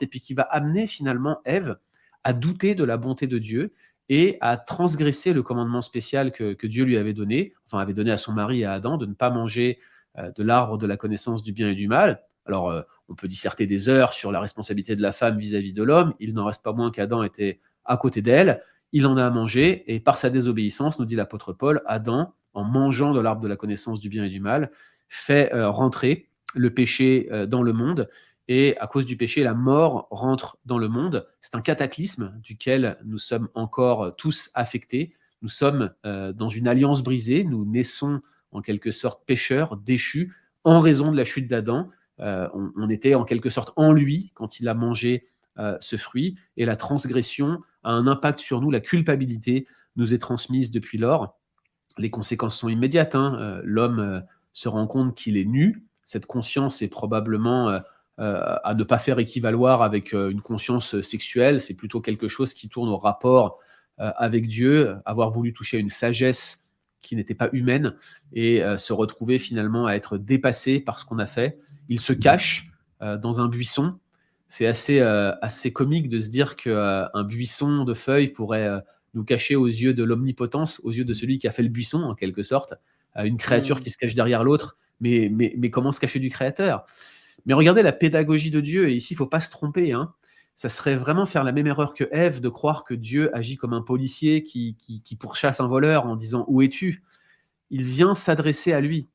S2: et, puis qui va amener finalement Ève à douter de la bonté de Dieu et à transgresser le commandement spécial que, Dieu lui avait donné, enfin avait donné à son mari et à Adam, de ne pas manger euh, de l'arbre de la connaissance du bien et du mal. Alors, euh, on peut disserter des heures sur la responsabilité de la femme vis-à-vis de l'homme. Il n'en reste pas moins qu'Adam était à côté d'elle. Il en a à manger, et par sa désobéissance, nous dit l'apôtre Paul, Adam, en mangeant de l'arbre de la connaissance du bien et du mal, fait euh, rentrer le péché dans le monde et à cause du péché, la mort rentre dans le monde. C'est un cataclysme duquel nous sommes encore tous affectés. Nous sommes euh, dans une alliance brisée. Nous naissons en quelque sorte pécheurs, déchus, en raison de la chute d'Adam. Euh, on, était en quelque sorte en lui quand il a mangé euh, ce fruit. Et la transgression a un impact sur nous. La culpabilité nous est transmise depuis lors. Les conséquences sont immédiates. Hein. L'homme se rend compte qu'il est nu. Cette conscience est probablement euh, à ne pas faire équivaloir avec euh, une conscience sexuelle. C'est plutôt quelque chose qui tourne au rapport euh, avec Dieu, avoir voulu toucher à une sagesse qui n'était pas humaine et se retrouver finalement à être dépassé par ce qu'on a fait. Il se cache dans un buisson. C'est assez, assez comique de se dire qu'un buisson de feuilles pourrait nous cacher aux yeux de l'omnipotence, aux yeux de celui qui a fait le buisson, en quelque sorte, une créature mmh. qui se cache derrière l'autre. Mais, mais, mais comment se cacher du Créateur? Mais regardez la pédagogie de Dieu, et ici, il ne faut pas se tromper. Hein. Ça serait vraiment faire la même erreur que Ève de croire que Dieu agit comme un policier qui, pourchasse un voleur en disant Où es-tu? Il vient s'adresser à lui.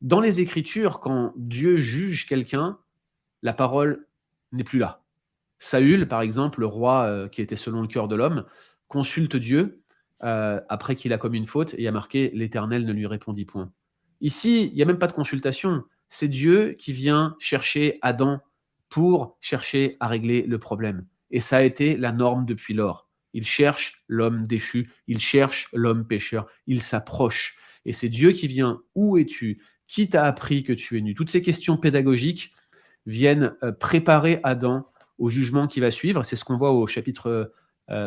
S2: Dans les Écritures, quand Dieu juge quelqu'un, la parole n'est plus là. Saül, par exemple, le roi euh, qui était selon le cœur de l'homme, consulte Dieu euh, après qu'il a commis une faute et a marqué L'Éternel ne lui répondit point. Ici, il n'y a même pas de consultation c'est Dieu qui vient chercher Adam pour chercher à régler le problème. Et ça a été la norme depuis lors. Il cherche l'homme déchu, il cherche l'homme pécheur, il s'approche. Et c'est Dieu qui vient, où es-tu? Qui t'a appris que tu es nu? Toutes ces questions pédagogiques viennent euh, préparer Adam au jugement qui va suivre. C'est ce qu'on voit au chapitre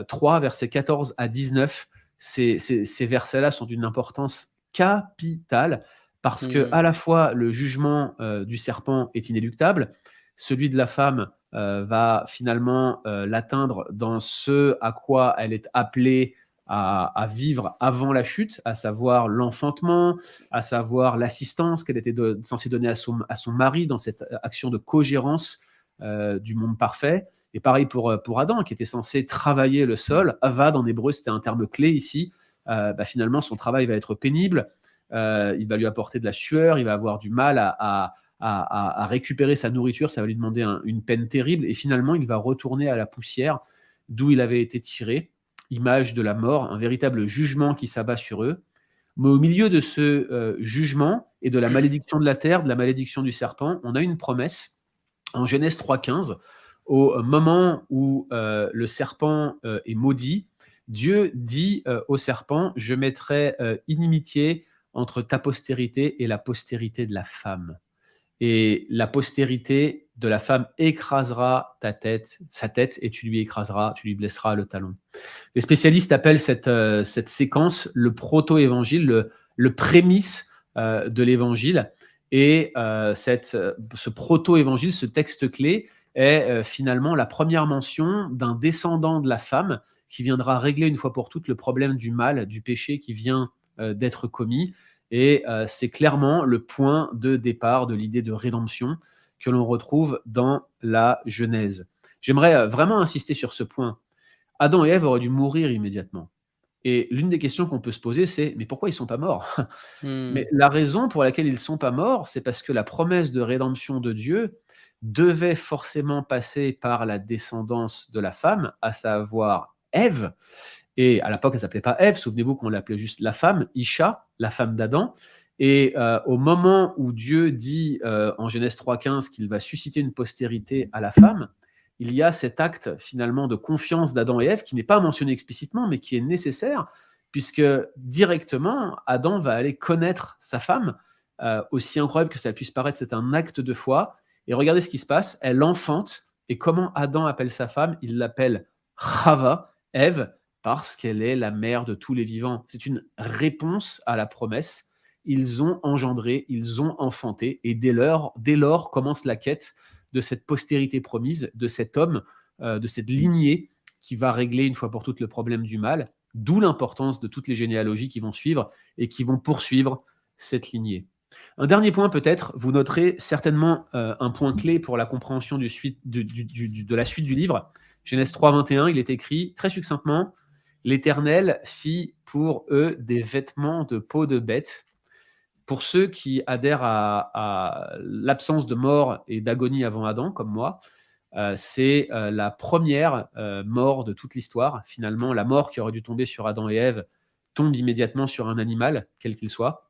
S2: 3, euh, versets 14 à 19. ces versets-là sont d'une importance capitale parce que mmh. à la fois le jugement euh, du serpent est inéluctable, celui de la femme euh, va finalement euh, l'atteindre dans ce à quoi elle est appelée à, vivre avant la chute, à savoir l'enfantement, à savoir l'assistance qu'elle était censée donner à son, à son mari dans cette action de co-gérance du monde parfait. Et pareil pour, pour Adam, qui était censé travailler le sol. Avad en hébreu, c'était un terme clé ici. Bah, finalement, son travail va être pénible euh, il va lui apporter de la sueur, il va avoir du mal à, récupérer sa nourriture, ça va lui demander une peine terrible, et finalement il va retourner à la poussière d'où il avait été tiré, image de la mort, un véritable jugement qui s'abat sur eux. Mais au milieu de ce euh, jugement et de la malédiction de la terre, de la malédiction du serpent, on a une promesse en Genèse 3.15, au moment où euh, le serpent est maudit, Dieu dit au serpent, je mettrai inimitié entre ta postérité et la postérité de la femme. Et la postérité de la femme écrasera ta tête, sa tête, et tu lui écraseras, tu lui blesseras le talon. Les spécialistes appellent cette, euh, cette séquence le proto-évangile, le, prémisse euh, de l'évangile. Et euh, cette, ce proto-évangile, ce texte clé, est finalement la première mention d'un descendant de la femme qui viendra régler une fois pour toutes le problème du mal, du péché qui vient d'être commis. Et euh, c'est clairement le point de départ de l'idée de rédemption que l'on retrouve dans la Genèse. J'aimerais euh, vraiment insister sur ce point. Adam et Ève auraient dû mourir immédiatement. Et l'une des questions qu'on peut se poser, c'est mais pourquoi ils ne sont pas morts? Hmm. Mais la raison pour laquelle ils ne sont pas morts, c'est parce que la promesse de rédemption de Dieu devait forcément passer par la descendance de la femme, à savoir Ève. Et à l'époque, elle s'appelait pas Ève, souvenez-vous qu'on l'appelait juste la femme, Isha, la femme d'Adam. Et euh, au moment où Dieu dit euh, en Genèse 3.15 qu'il va susciter une postérité à la femme, il y a cet acte finalement de confiance d'Adam et Ève qui n'est pas mentionné explicitement, mais qui est nécessaire, puisque directement, Adam va aller connaître sa femme. Euh, aussi incroyable que ça puisse paraître, c'est un acte de foi. Et regardez ce qui se passe, elle enfante. Et comment Adam appelle sa femme? Il l'appelle Chava, Ève, parce qu'elle est la mère de tous les vivants. C'est une réponse à la promesse. Ils ont engendré, ils ont enfanté, et dès lors, dès lors commence la quête de cette postérité promise, de cet homme, euh, de cette lignée qui va régler une fois pour toutes le problème du mal, d'où l'importance de toutes les généalogies qui vont suivre et qui vont poursuivre cette lignée. Un dernier point peut-être, vous noterez certainement euh, un point clé pour la compréhension de la suite du livre. Genèse 3, 21, il est écrit très succinctement, L'Éternel fit pour eux des vêtements de peau de bête. Pour ceux qui adhèrent à, l'absence de mort et d'agonie avant Adam, comme moi, euh, c'est euh, la première euh, mort de toute l'histoire. Finalement, la mort qui aurait dû tomber sur Adam et Ève tombe immédiatement sur un animal, quel qu'il soit.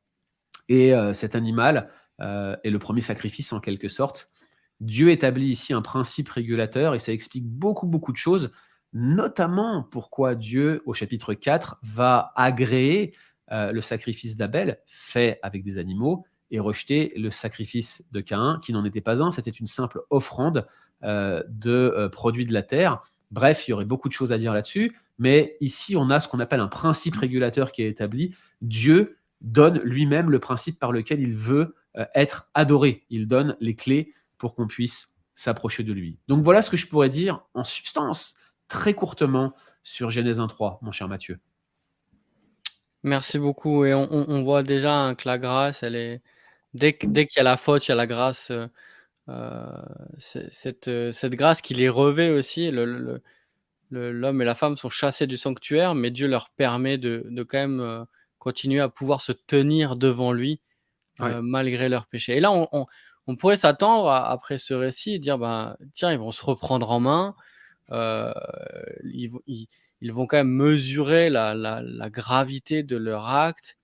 S2: Et cet animal est le premier sacrifice en quelque sorte. Dieu établit ici un principe régulateur et ça explique beaucoup, beaucoup de choses notamment pourquoi Dieu, au chapitre 4, va agréer euh, le sacrifice d'Abel fait avec des animaux et rejeter le sacrifice de Caïn, qui n'en était pas un, c'était une simple offrande euh, de euh, produits de la terre. Bref, il y aurait beaucoup de choses à dire là-dessus, mais ici, on a ce qu'on appelle un principe régulateur qui est établi. Dieu donne lui-même le principe par lequel il veut être adoré. Il donne les clés pour qu'on puisse s'approcher de lui. Donc voilà ce que je pourrais dire en substance très courtement sur Genèse 1.3, mon cher Mathieu.
S1: Merci beaucoup. Et on, voit déjà que la grâce, elle est. Dès, dès qu'il y a la faute, il y a la grâce. Euh, euh, cette, cette, grâce qui les revêt aussi. L'homme le, et la femme sont chassés du sanctuaire, mais Dieu leur permet de, de quand même euh, continuer à pouvoir se tenir devant lui malgré leurs péchés. Et là, on, on, pourrait s'attendre après ce récit et dire ben, tiens, ils vont se reprendre en main. Euh, ils, vont quand même mesurer la, gravité de leur acte.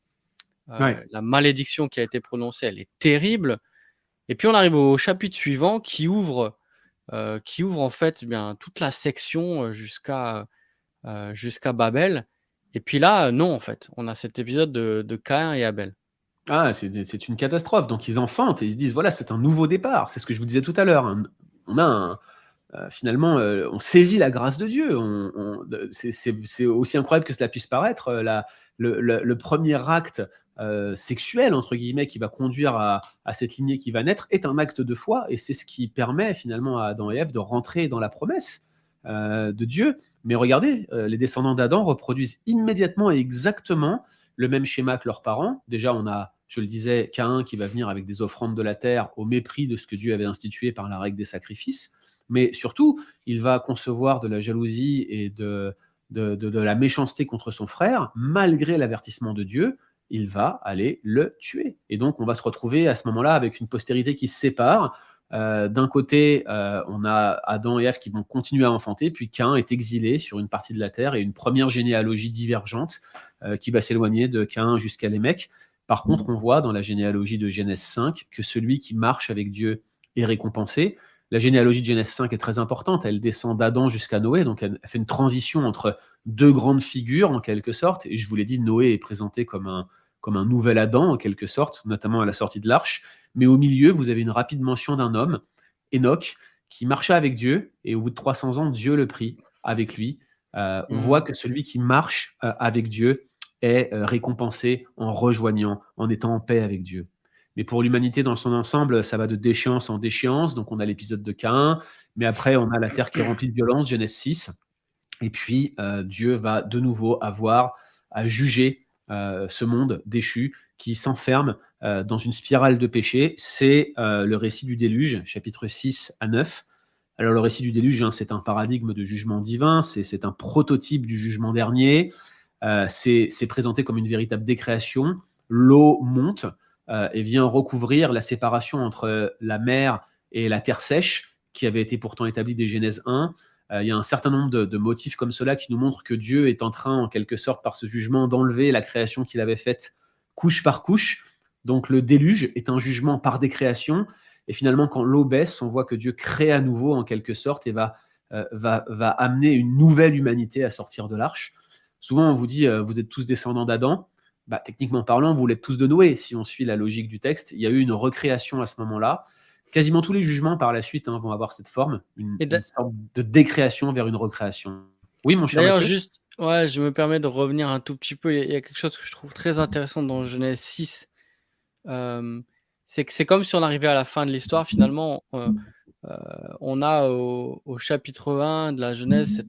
S1: Euh, la malédiction qui a été prononcée, elle est terrible. Et puis on arrive au chapitre suivant qui ouvre, euh, qui ouvre en fait eh bien toute la section jusqu'à jusqu'à Babel. Et puis là, non, en fait, on a cet épisode de, de Caïn et Abel.
S2: Ah, c'est une catastrophe. Donc ils enfantent et ils se disent voilà, c'est un nouveau départ. C'est ce que je vous disais tout à l'heure. On a un, finalement, euh, on saisit la grâce de Dieu. c'est aussi incroyable que cela puisse paraître. Euh, le, premier acte sexuel, entre guillemets, qui va conduire à, cette lignée qui va naître, est un acte de foi, et c'est ce qui permet finalement à Adam et Ève de rentrer dans la promesse de Dieu. Mais regardez, les descendants d'Adam reproduisent immédiatement et exactement le même schéma que leurs parents. Déjà, on a, je le disais, Caïn qui va venir avec des offrandes de la terre au mépris de ce que Dieu avait institué par la règle des sacrifices mais surtout, il va concevoir de la jalousie et de, de, la méchanceté contre son frère, malgré l'avertissement de Dieu, il va aller le tuer. Et donc, on va se retrouver à ce moment-là avec une postérité qui se sépare. Euh, d'un côté, euh, on a Adam et Ève qui vont continuer à enfanter, puis Cain est exilé sur une partie de la terre et une première généalogie divergente euh, qui va s'éloigner de Cain jusqu'à Lémec. Par contre, on voit dans la généalogie de Genèse 5 que celui qui marche avec Dieu est récompensé. La généalogie de Genèse 5 est très importante. Elle descend d'Adam jusqu'à Noé, donc elle fait une transition entre deux grandes figures en quelque sorte. Et je vous l'ai dit, Noé est présenté comme un, comme un nouvel Adam en quelque sorte, notamment à la sortie de l'arche. Mais au milieu, vous avez une rapide mention d'un homme, Enoch, qui marcha avec Dieu, et au bout de 300 ans, Dieu le prit avec lui. Euh, on mmh. voit que celui qui marche euh, avec Dieu est euh, récompensé en rejoignant, en étant en paix avec Dieu. Mais pour l'humanité dans son ensemble, ça va de déchéance en déchéance. Donc on a l'épisode de Caïn, mais après on a la terre qui est remplie de violence, Genèse 6. Et puis euh, Dieu va de nouveau avoir à juger euh, ce monde déchu qui s'enferme euh, dans une spirale de péché. C'est le récit du déluge, chapitre 6 à 9. Alors le récit du déluge, hein, c'est un paradigme de jugement divin, c'est un prototype du jugement dernier. c'est présenté comme une véritable décréation. L'eau monte, et vient recouvrir la séparation entre la mer et la terre sèche, qui avait été pourtant établie des Genèse 1. il y a un certain nombre de, motifs comme cela qui nous montrent que Dieu est en train, en quelque sorte, par ce jugement, d'enlever la création qu'il avait faite couche par couche. Donc le déluge est un jugement par décréation. Et finalement, quand l'eau baisse, on voit que Dieu crée à nouveau, en quelque sorte, et va, va, va amener une nouvelle humanité à sortir de l'arche. Souvent, on vous dit, vous êtes tous descendants d'Adam. Bah, techniquement parlant, vous l'êtes tous de Noé, si on suit la logique du texte. Il y a eu une recréation à ce moment-là. Quasiment tous les jugements par la suite hein, vont avoir cette forme, une, sorte de décréation vers une recréation. Oui, mon cher.
S1: D'ailleurs, juste, ouais, je me permets de revenir un tout petit peu. Il y, a quelque chose que je trouve très intéressant dans Genèse 6. Euh, c'est que c'est comme si on arrivait à la fin de l'histoire. Finalement, euh, euh, on a au, chapitre 1 de la Genèse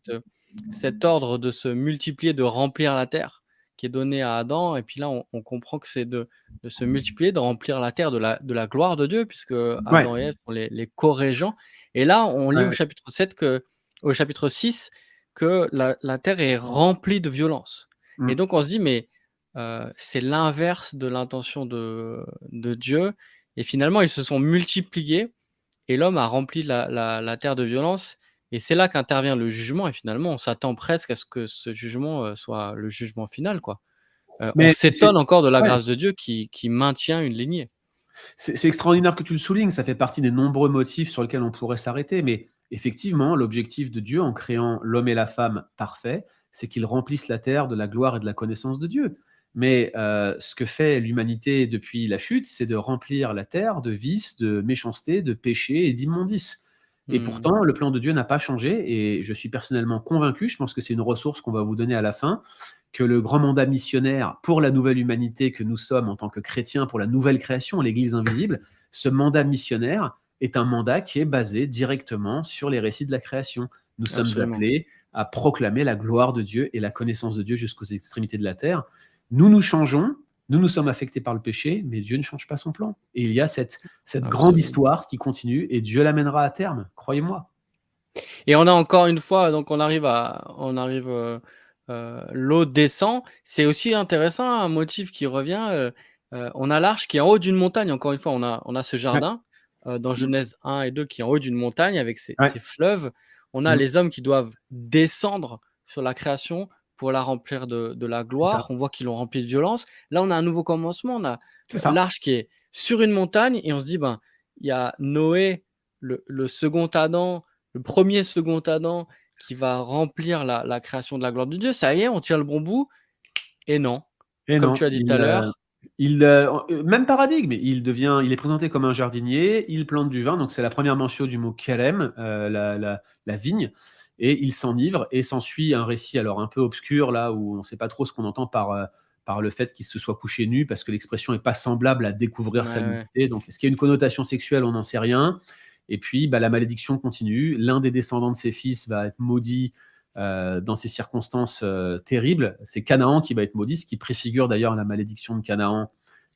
S1: cet ordre de se multiplier, de remplir la terre qui est donné à Adam. Et puis là, on, comprend que c'est de, se multiplier, de remplir la terre de la, de la gloire de Dieu, puisque Adam et Ève sont les, les co-régents. Et là, on lit au chapitre 7 que, au chapitre 6 que la, terre est remplie de violence. Et mmh. donc, on se dit, mais euh, c'est l'inverse de l'intention de, de Dieu. Et finalement, ils se sont multipliés et l'homme a rempli la, la, terre de violence. Et c'est là qu'intervient le jugement, et finalement, on s'attend presque à ce que ce jugement euh, soit le jugement final. Quoi. Euh, on s'étonne encore de la grâce de Dieu qui, qui maintient une lignée.
S2: C'est extraordinaire que tu le soulignes, ça fait partie des nombreux motifs sur lesquels on pourrait s'arrêter, mais effectivement, l'objectif de Dieu en créant l'homme et la femme parfaits, c'est qu'ils remplissent la terre de la gloire et de la connaissance de Dieu. Mais euh, ce que fait l'humanité depuis la chute, c'est de remplir la terre de vices, de méchanceté, de péché et d'immondices. Et mmh. pourtant, le plan de Dieu n'a pas changé et je suis personnellement convaincu, je pense que c'est une ressource qu'on va vous donner à la fin, que le grand mandat missionnaire pour la nouvelle humanité que nous sommes en tant que chrétiens, pour la nouvelle création, l'Église invisible, ce mandat missionnaire est un mandat qui est basé directement sur les récits de la création. Nous sommes appelés à proclamer la gloire de Dieu et la connaissance de Dieu jusqu'aux extrémités de la terre. Nous nous changeons, nous, nous sommes affectés par le péché, mais Dieu ne change pas son plan. Et il y a cette, cette grande histoire qui continue et Dieu l'amènera à terme, croyez-moi.
S1: Et on a encore une fois, donc on arrive à, on arrive, euh, euh, l'eau descend. C'est aussi intéressant, un motif qui revient. Euh, on a l'arche qui est en haut d'une montagne. Encore une fois, on a, on a ce jardin dans Genèse 1 et 2 qui est en haut d'une montagne avec ses, fleuves. On a mm. les hommes qui doivent descendre sur la création pour la remplir de, la gloire. On voit qu'ils l'ont rempli de violence. Là, on a un nouveau commencement. On a l'arche qui est sur une montagne et on se dit, ben, il y a Noé, le, second Adam, le premier second Adam qui va remplir la, création de la gloire de Dieu. Ça y est, on tient le bon bout. Et non. Et Comme tu as dit tout à l'heure. Euh,
S2: il, euh, même paradigme, il devient, il est présenté comme un jardinier, il plante du vin, donc c'est la première mention du mot kerem, euh, la, la, vigne et il s'enivre et s'ensuit un récit alors un peu obscur là où on ne sait pas trop ce qu'on entend par, euh, par le fait qu'il se soit couché nu parce que l'expression n'est pas semblable à découvrir sa nudité. Donc est-ce qu'il y a une connotation sexuelle? On n'en sait rien. Et puis bah, la malédiction continue. L'un des descendants de ses fils va être maudit euh, dans ces circonstances euh, terribles. C'est Canaan qui va être maudit, ce qui préfigure d'ailleurs la malédiction de Canaan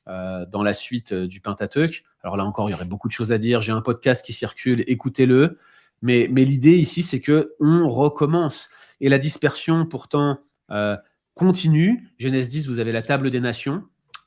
S2: dans la suite du Pentateuque. Alors là encore, il y aurait beaucoup de choses à dire. J'ai un podcast qui circule, écoutez-le. Mais, l'idée ici, c'est que on recommence. Et la dispersion, pourtant, euh, continue. Genèse 10, vous avez la table des nations.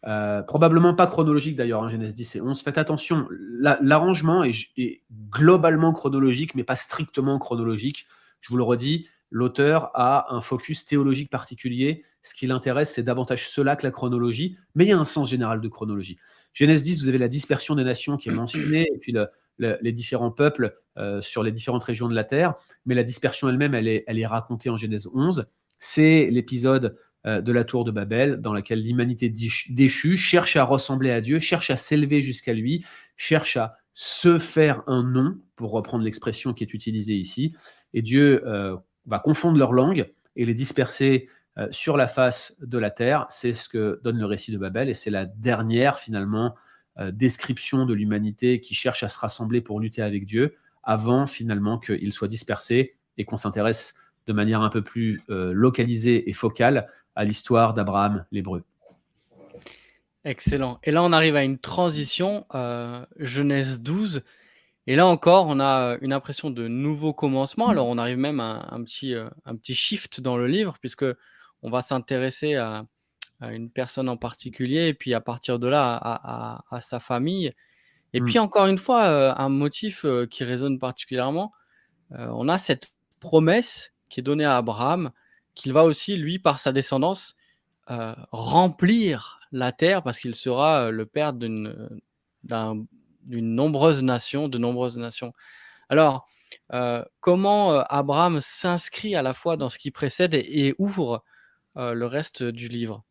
S2: Euh, probablement pas chronologique d'ailleurs, hein, Genèse 10 et 11. Faites attention, l'arrangement est, globalement chronologique, mais pas strictement chronologique. Je vous le redis, l'auteur a un focus théologique particulier. Ce qui l'intéresse, c'est davantage cela que la chronologie, mais il y a un sens général de chronologie. Genèse 10, vous avez la dispersion des nations qui est mentionnée, et puis le, les différents peuples euh, sur les différentes régions de la Terre, mais la dispersion elle-même, elle est, elle est racontée en Genèse 11. C'est l'épisode euh, de la tour de Babel, dans laquelle l'humanité déchue cherche à ressembler à Dieu, cherche à s'élever jusqu'à lui, cherche à se faire un nom, pour reprendre l'expression qui est utilisée ici, et Dieu euh, va confondre leur langue et les disperser sur la face de la terre. C'est ce que donne le récit de Babel, et c'est la dernière finalement description de l'humanité qui cherche à se rassembler pour lutter avec Dieu, avant finalement qu'il soit dispersé et qu'on s'intéresse de manière un peu plus euh, localisée et focale à l'histoire d'Abraham l'Hébreu.
S1: Excellent. Et là, on arrive à une transition, euh, Genèse 12. Et là encore, on a une impression de nouveau commencement. Alors, on arrive même à un petit, un petit shift dans le livre, puisque on va s'intéresser à, à une personne en particulier, et puis à partir de là, à, sa famille. Et mmh. puis encore une fois, euh, un motif euh, qui résonne particulièrement, euh, on a cette promesse qui est donnée à Abraham, qu'il va aussi, lui, par sa descendance, remplir la terre parce qu'il sera le père d'une nombreuse nation, de nombreuses nations. Alors, comment Abraham s'inscrit à la fois dans ce qui précède et, ouvre le reste du livre?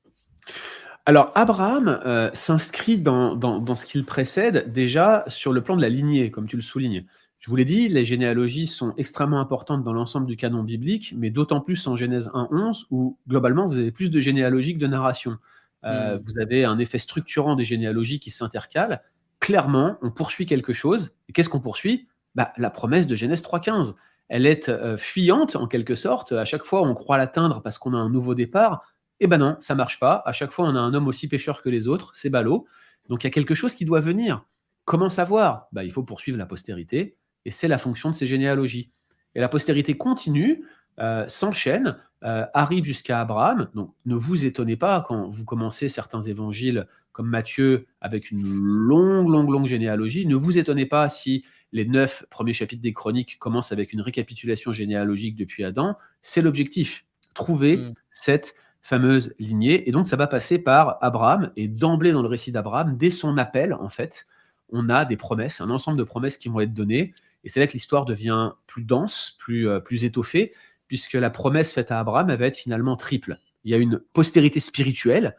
S2: Alors, Abraham s'inscrit dans, dans, ce qu'il précède déjà sur le plan de la lignée, comme tu le soulignes. Je vous l'ai dit, les généalogies sont extrêmement importantes dans l'ensemble du canon biblique, mais d'autant plus en Genèse 1.11, où globalement, vous avez plus de généalogies que de narration. Mmh. Vous avez un effet structurant des généalogies qui s'intercalent. Clairement, on poursuit quelque chose. Et qu'est-ce qu'on poursuit? Bah, la promesse de Genèse 3.15. Elle est euh, fuyante en quelque sorte. À chaque fois, on croit l'atteindre parce qu'on a un nouveau départ. Eh ben non, ça marche pas. À chaque fois, on a un homme aussi pécheur que les autres. C'est ballot. Donc il y a quelque chose qui doit venir. Comment savoir? Bah, Il faut poursuivre la postérité. Et c'est la fonction de ces généalogies. Et la postérité continue, euh, s'enchaîne, euh, arrive jusqu'à Abraham. Donc ne vous étonnez pas quand vous commencez certains évangiles comme Matthieu avec une longue, longue, longue généalogie. Ne vous étonnez pas si les neuf premiers chapitres des chroniques commencent avec une récapitulation généalogique depuis Adam. C'est l'objectif, trouver mm. cette fameuse lignée. Et donc, ça va passer par Abraham. Et d'emblée, dans le récit d'Abraham, dès son appel, en fait, on a des promesses, un ensemble de promesses qui vont être données. Et c'est là que l'histoire devient plus dense, plus, euh, plus étoffée, puisque la promesse faite à Abraham, elle va être finalement triple. Il y a une postérité spirituelle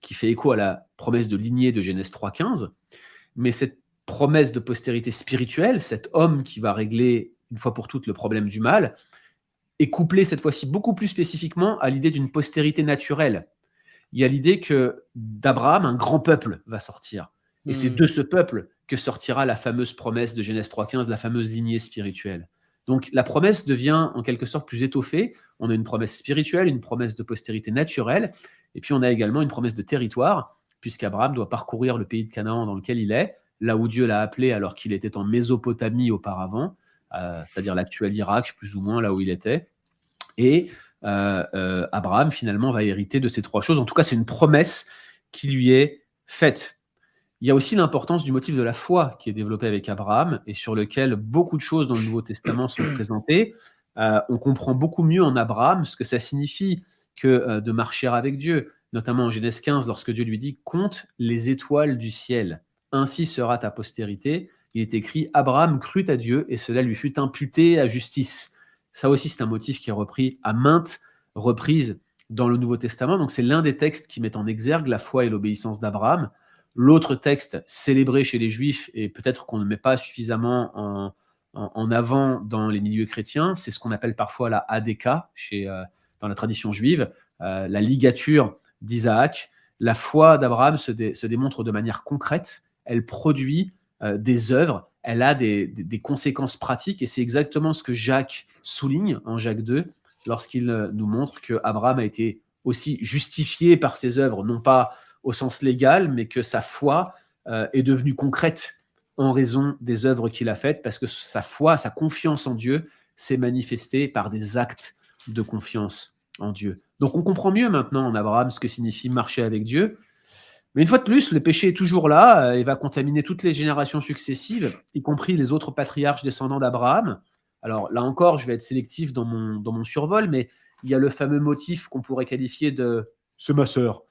S2: qui fait écho à la promesse de lignée de Genèse 3.15, mais cette promesse de postérité spirituelle, cet homme qui va régler une fois pour toutes le problème du mal, est couplé cette fois-ci beaucoup plus spécifiquement à l'idée d'une postérité naturelle. Il y a l'idée que d'Abraham, un grand peuple va sortir. Et c'est hmm. de ce peuple que sortira la fameuse promesse de Genèse 3.15, la fameuse lignée spirituelle. Donc la promesse devient en quelque sorte plus étoffée. On a une promesse spirituelle, une promesse de postérité naturelle, et puis on a également une promesse de territoire, puisqu'Abraham doit parcourir le pays de Canaan dans lequel il est, là où Dieu l'a appelé alors qu'il était en Mésopotamie auparavant, euh, c'est-à-dire l'actuel Irak, plus ou moins là où il était. Et euh, euh, Abraham, finalement, va hériter de ces trois choses. En tout cas, c'est une promesse qui lui est faite. Il y a aussi l'importance du motif de la foi qui est développé avec Abraham et sur lequel beaucoup de choses dans le Nouveau Testament sont présentées. on comprend beaucoup mieux en Abraham ce que ça signifie que de marcher avec Dieu, notamment en Genèse 15, lorsque Dieu lui dit Compte les étoiles du ciel ainsi sera ta postérité. Il est écrit Abraham crut à Dieu et cela lui fut imputé à justice. Ça aussi, c'est un motif qui est repris à maintes reprises dans le Nouveau Testament. Donc, c'est l'un des textes qui met en exergue la foi et l'obéissance d'Abraham. L'autre texte célébré chez les Juifs et peut-être qu'on ne met pas suffisamment en, avant dans les milieux chrétiens, c'est ce qu'on appelle parfois la ADK chez, euh, dans la tradition juive, euh, la ligature d'Isaac. La foi d'Abraham se, se, démontre de manière concrète elle produit euh, des œuvres, elle a des, conséquences pratiques, et c'est exactement ce que Jacques souligne en Jacques 2, lorsqu'il euh, nous montre que Abraham a été aussi justifié par ses œuvres, non pas au sens légal, mais que sa foi euh, est devenue concrète en raison des œuvres qu'il a faites, parce que sa foi, sa confiance en Dieu s'est manifestée par des actes de confiance en Dieu. Donc on comprend mieux maintenant en Abraham ce que signifie marcher avec Dieu, mais une fois de plus, le péché est toujours là et va contaminer toutes les générations successives, y compris les autres patriarches descendants d'Abraham. Alors là encore, je vais être sélectif dans mon, dans mon survol, mais il y a le fameux motif qu'on pourrait qualifier de c'est ma sœur.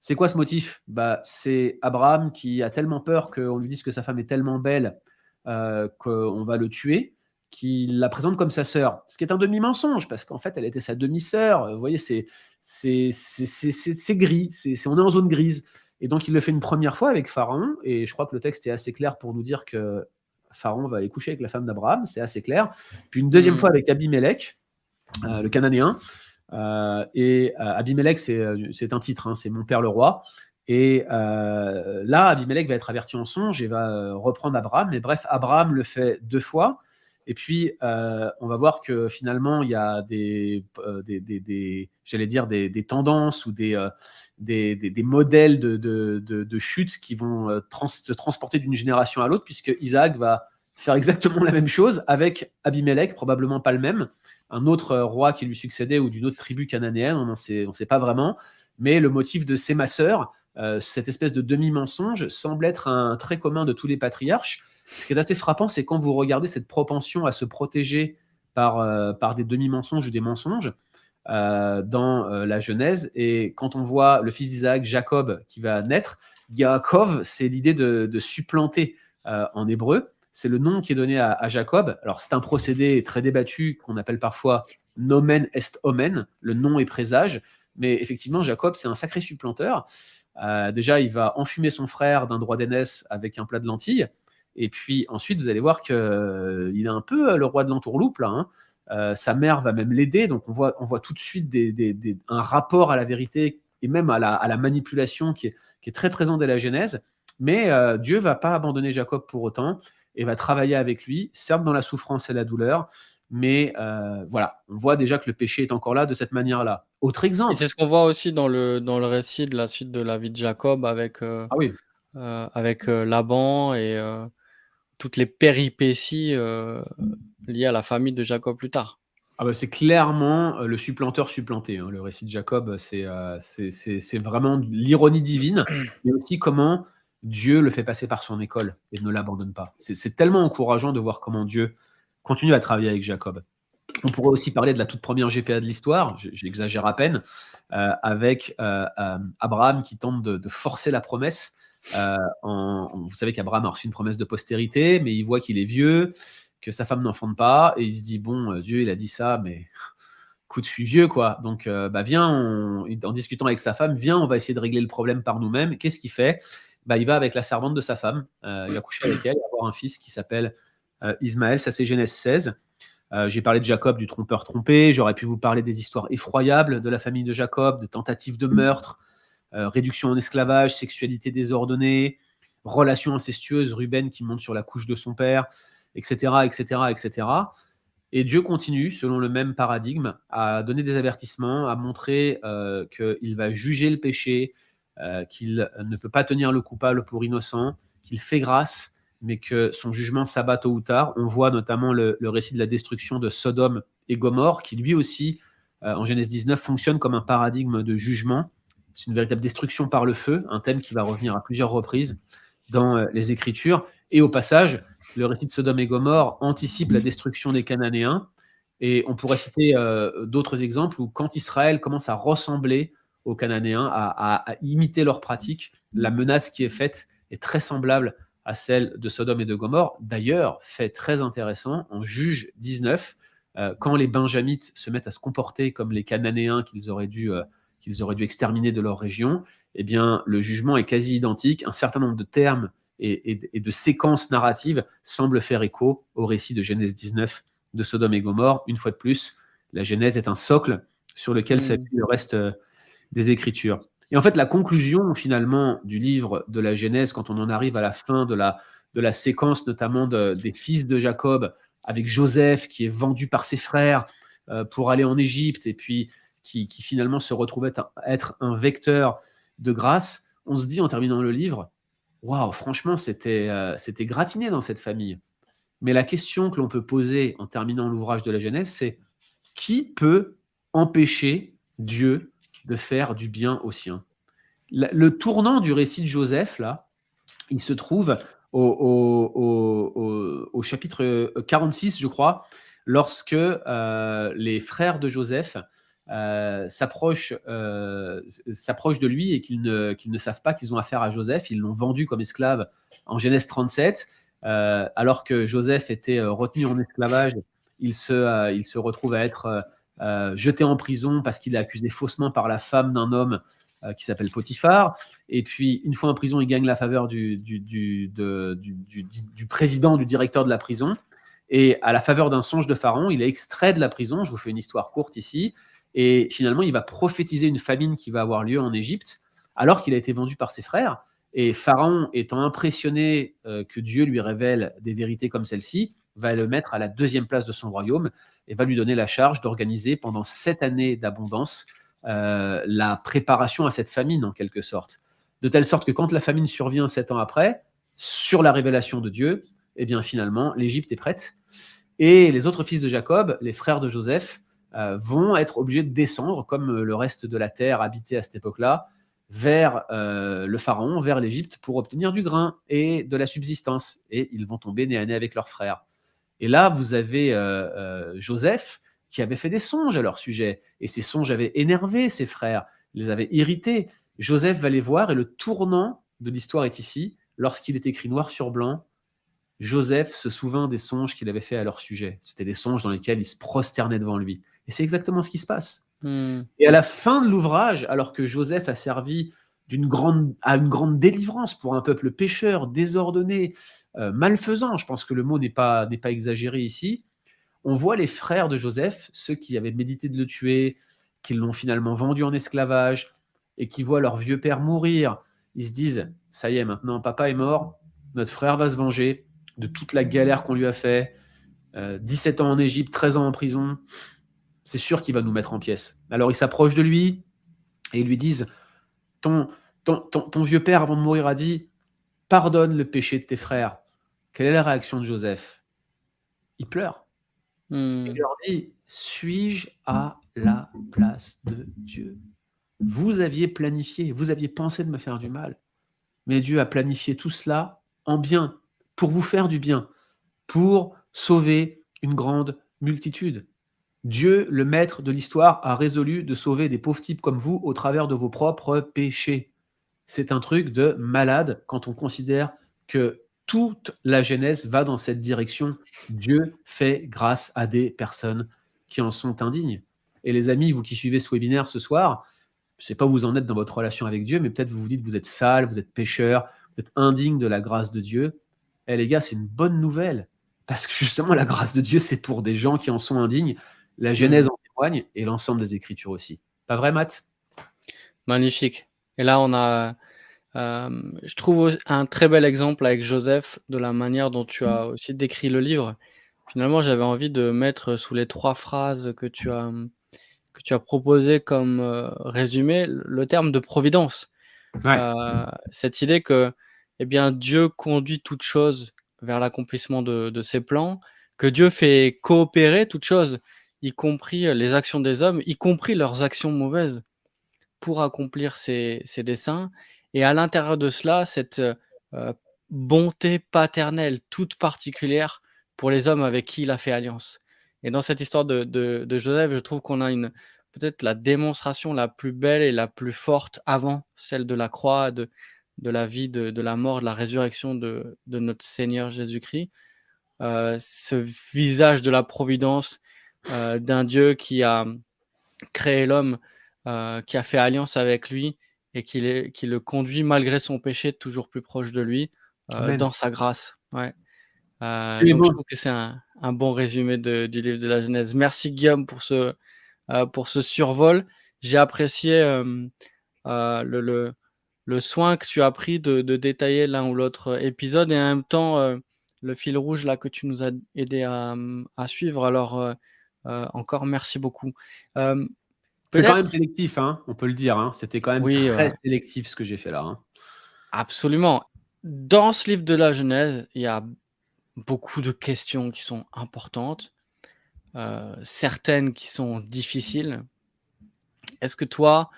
S2: C'est quoi ce motif? Bah, C'est Abraham qui a tellement peur qu'on lui dise que sa femme est tellement belle euh, qu'on va le tuer, qu'il la présente comme sa sœur. Ce qui est un demi-mensonge, parce qu'en fait, elle était sa demi-sœur. Vous voyez, c'est gris, c'est on est en zone grise. Et donc, il le fait une première fois avec Pharaon, et je crois que le texte est assez clair pour nous dire que Pharaon va aller coucher avec la femme d'Abraham, c'est assez clair. Puis une deuxième hmm. fois avec Abimelech, euh, le Cananéen. Euh, et euh, Abimelech, c'est un titre, hein, c'est mon père le roi. Et là, Abimelech va être averti en songe et va reprendre Abraham. Mais bref, Abraham le fait deux fois. Et puis, on va voir que finalement, il y a des, des, j'allais dire, des, tendances ou des, des, modèles de, chute qui vont euh, se transporter d'une génération à l'autre, puisque Isaac va faire exactement la même chose avec Abimelech, probablement pas le même, un autre euh, roi qui lui succédait ou d'une autre tribu cananéenne, on ne sait, pas vraiment, mais le motif de c'est ma sœur, euh, cette espèce de demi-mensonge, semble être un trait commun de tous les patriarches. Ce qui est assez frappant, c'est quand vous regardez cette propension à se protéger par, par des demi-mensonges ou des mensonges dans la Genèse. Et quand on voit le fils d'Isaac, Jacob, qui va naître, Yaakov, c'est l'idée de, supplanter en hébreu. C'est le nom qui est donné à, Jacob. Alors, c'est un procédé très débattu qu'on appelle parfois nomen est omen, le nom est présage. Mais effectivement, Jacob, c'est un sacré supplanteur. Euh, déjà, il va enfumer son frère d'un droit d'aînesse avec un plat de lentilles. Et puis ensuite, vous allez voir qu'il euh, est un peu euh, le roi de l'entourloupe, là. Hein. Sa mère va même l'aider. Donc, on voit, on voit tout de suite un rapport à la vérité et même à la, manipulation qui est, très présent dès la Genèse. Mais Dieu va pas abandonner Jacob pour autant et va travailler avec lui, certes dans la souffrance et la douleur, mais euh, voilà, on voit déjà que le péché est encore là de cette manière-là. Autre exemple.
S1: C'est ce qu'on voit aussi dans le, dans le récit de la suite de la vie de Jacob avec, euh,
S2: ah oui.
S1: Euh, avec Laban et toutes les péripéties liées à la famille de Jacob plus tard.
S2: Ah bah c'est clairement le supplanteur supplanté. Hein. Le récit de Jacob, c'est c'est vraiment l'ironie divine, mais aussi comment Dieu le fait passer par son école et ne l'abandonne pas. C'est tellement encourageant de voir comment Dieu continue à travailler avec Jacob. On pourrait aussi parler de la toute première GPA de l'histoire, j'exagère à peine, euh, avec euh, euh, Abraham qui tente de, forcer la promesse. Vous savez qu'Abraham a reçu une promesse de postérité, mais il voit qu'il est vieux, que sa femme n'enfante pas, et il se dit bon, Dieu, il a dit ça, mais écoute, je suis vieux, quoi. Donc, bah, viens, en discutant avec sa femme, viens, on va essayer de régler le problème par nous-mêmes. Qu'est-ce qu'il fait? Bah, Il va avec la servante de sa femme, il va coucher avec elle, avoir un fils qui s'appelle euh, Ismaël, ça c'est Genèse 16. Euh, j'ai parlé de Jacob, du trompeur trompé. J'aurais pu vous parler des histoires effroyables de la famille de Jacob, de tentatives de meurtre, euh, réduction en esclavage, sexualité désordonnée, relations incestueuses, Ruben qui monte sur la couche de son père, etc., etc., etc. Et Dieu continue, selon le même paradigme, à donner des avertissements, à montrer qu'il va juger le péché, qu'il ne peut pas tenir le coupable pour innocent, qu'il fait grâce, mais que son jugement s'abat tôt ou tard. On voit notamment le, récit de la destruction de Sodome et Gomorre, qui lui aussi, euh, en Genèse 19, fonctionne comme un paradigme de jugement. C'est une véritable destruction par le feu, un thème qui va revenir à plusieurs reprises dans euh, les Écritures. Et au passage, le récit de Sodome et Gomorre anticipe la destruction des Cananéens. Et on pourrait citer euh, d'autres exemples où quand Israël commence à ressembler aux Cananéens, à, imiter leurs pratiques, la menace qui est faite est très semblable à celle de Sodome et de Gomorre. D'ailleurs, fait très intéressant, en juge 19, euh, quand les Benjamites se mettent à se comporter comme les Cananéens qu'ils auraient dû, qu'ils auraient dû exterminer de leur région, eh bien, le jugement est quasi identique. Un certain nombre de termes et, de séquences narratives semblent faire écho au récit de Genèse 19 de Sodome et Gomorre. Une fois de plus, la Genèse est un socle sur lequel mmh. s'appuie le reste euh, des Écritures. Et en fait, la conclusion finalement du livre de la Genèse, quand on en arrive à la fin de la, de la séquence notamment des fils de Jacob, avec Joseph qui est vendu par ses frères euh, pour aller en Égypte et puis qui, finalement se retrouve être, être, un vecteur de grâce, on se dit en terminant le livre, waouh, franchement, c'était euh, c'était gratiné dans cette famille. Mais la question que l'on peut poser en terminant l'ouvrage de la Genèse, c'est qui peut empêcher Dieu de faire du bien aux siens? Le tournant du récit de Joseph, là, il se trouve au, chapitre 46, je crois, lorsque euh, les frères de Joseph euh, s'approchent euh, de lui et qu'ils ne, ne, savent pas qu'ils ont affaire à Joseph. Ils l'ont vendu comme esclave en Genèse 37, alors que Joseph était retenu en esclavage. Il se, il se retrouve à être euh, jeté en prison parce qu'il est accusé faussement par la femme d'un homme euh, qui s'appelle Potiphar. Et puis, une fois en prison, il gagne la faveur du, du, du, président, du directeur de la prison. Et à la faveur d'un songe de Pharaon, il est extrait de la prison. Je vous fais une histoire courte ici. Et finalement, il va prophétiser une famine qui va avoir lieu en Égypte, alors qu'il a été vendu par ses frères. Et Pharaon, étant impressionné euh, que Dieu lui révèle des vérités comme celle-ci, va le mettre à la deuxième place de son royaume et va lui donner la charge d'organiser pendant sept années d'abondance euh, la préparation à cette famine en quelque sorte. De telle sorte que quand la famine survient sept ans après, sur la révélation de Dieu, eh bien finalement l'Égypte est prête. Et les autres fils de Jacob, les frères de Joseph, vont être obligés de descendre, comme le reste de la terre habitée à cette époque-là, vers euh, le pharaon, vers l'Égypte, pour obtenir du grain et de la subsistance. Et ils vont tomber nez à nez avec leurs frères. Et là, vous avez euh, Joseph qui avait fait des songes à leur sujet. Et ces songes avaient énervé ses frères, les avaient irrités. Joseph va les voir et le tournant de l'histoire est ici. Lorsqu'il est écrit noir sur blanc, Joseph se souvint des songes qu'il avait fait à leur sujet. C'était des songes dans lesquels ils se prosternaient devant lui. Et c'est exactement ce qui se passe. Hmm. Et à la fin de l'ouvrage, alors que Joseph a servi d'une grande, à une grande délivrance pour un peuple pécheur, désordonné, euh, malfaisant, je pense que le mot n'est pas, n'est pas exagéré ici, on voit les frères de Joseph, ceux qui avaient médité de le tuer, qui l'ont finalement vendu en esclavage, et qui voient leur vieux père mourir. Ils se disent, ça y est, maintenant papa est mort, notre frère va se venger de toute la galère qu'on lui a fait, 17 euh, ans en Égypte, 13 ans en prison, c'est sûr qu'il va nous mettre en pièces. Alors ils s'approchent de lui et ils lui disent, ton, ton, vieux père avant de mourir a dit, pardonne le péché de tes frères. Quelle est la réaction de Joseph? Il pleure. Hmm. Il leur dit, suis-je à la place de Dieu? Vous aviez planifié, vous aviez pensé de me faire du mal, mais Dieu a planifié tout cela en bien, pour vous faire du bien, pour sauver une grande multitude. Dieu, le maître de l'histoire, a résolu de sauver des pauvres types comme vous au travers de vos propres péchés. C'est un truc de malade quand on considère que toute la Genèse va dans cette direction. Dieu fait grâce à des personnes qui en sont indignes. Et les amis, vous qui suivez ce webinaire ce soir, je ne sais pas où vous en êtes dans votre relation avec Dieu, mais peut-être vous vous dites vous êtes sale, vous êtes pécheur, vous êtes indigne de la grâce de Dieu. Eh les gars, c'est une bonne nouvelle. Parce que justement, la grâce de Dieu, c'est pour des gens qui en sont indignes. La Genèse en témoigne et l'ensemble des Écritures aussi. Pas vrai, Matt?
S1: Magnifique. Et là, on a, euh, je trouve un très bel exemple avec Joseph de la manière dont tu as aussi décrit le livre. Finalement, j'avais envie de mettre sous les trois phrases que tu as, que tu as proposé comme euh, résumé le terme de providence. Euh, cette idée que eh bien, Dieu conduit toute chose vers l'accomplissement de, de ses plans, que Dieu fait coopérer toute chose y compris les actions des hommes, y compris leurs actions mauvaises, pour accomplir ses, desseins. Et à l'intérieur de cela, cette bonté paternelle toute particulière pour les hommes avec qui il a fait alliance. Et dans cette histoire de, Joseph, je trouve qu'on a une peut-être la démonstration la plus belle et la plus forte avant celle de la croix, de, la vie, de, la mort, de la résurrection de, notre Seigneur Jésus-Christ. ce visage de la providence euh, d'un Dieu qui a créé l'homme, euh, qui a fait alliance avec lui et qui, le conduit malgré son péché toujours plus proche de lui euh, dans sa grâce. Ouais. je trouve que c'est un, bon résumé du livre de la Genèse. Merci Guillaume pour ce, pour ce survol. J'ai apprécié le, le, soin que tu as pris de, détailler l'un ou l'autre épisode et en même temps le fil rouge là que tu nous as aidé à, à suivre. Alors euh, encore merci beaucoup.
S2: Euh, c'est quand même sélectif, hein, on peut le dire. Hein. C'était quand même très sélectif ce que j'ai fait là. Hein.
S1: Absolument. Dans ce livre de la Genèse, il y a beaucoup de questions qui sont importantes, euh, certaines qui sont difficiles. Est-ce que toi,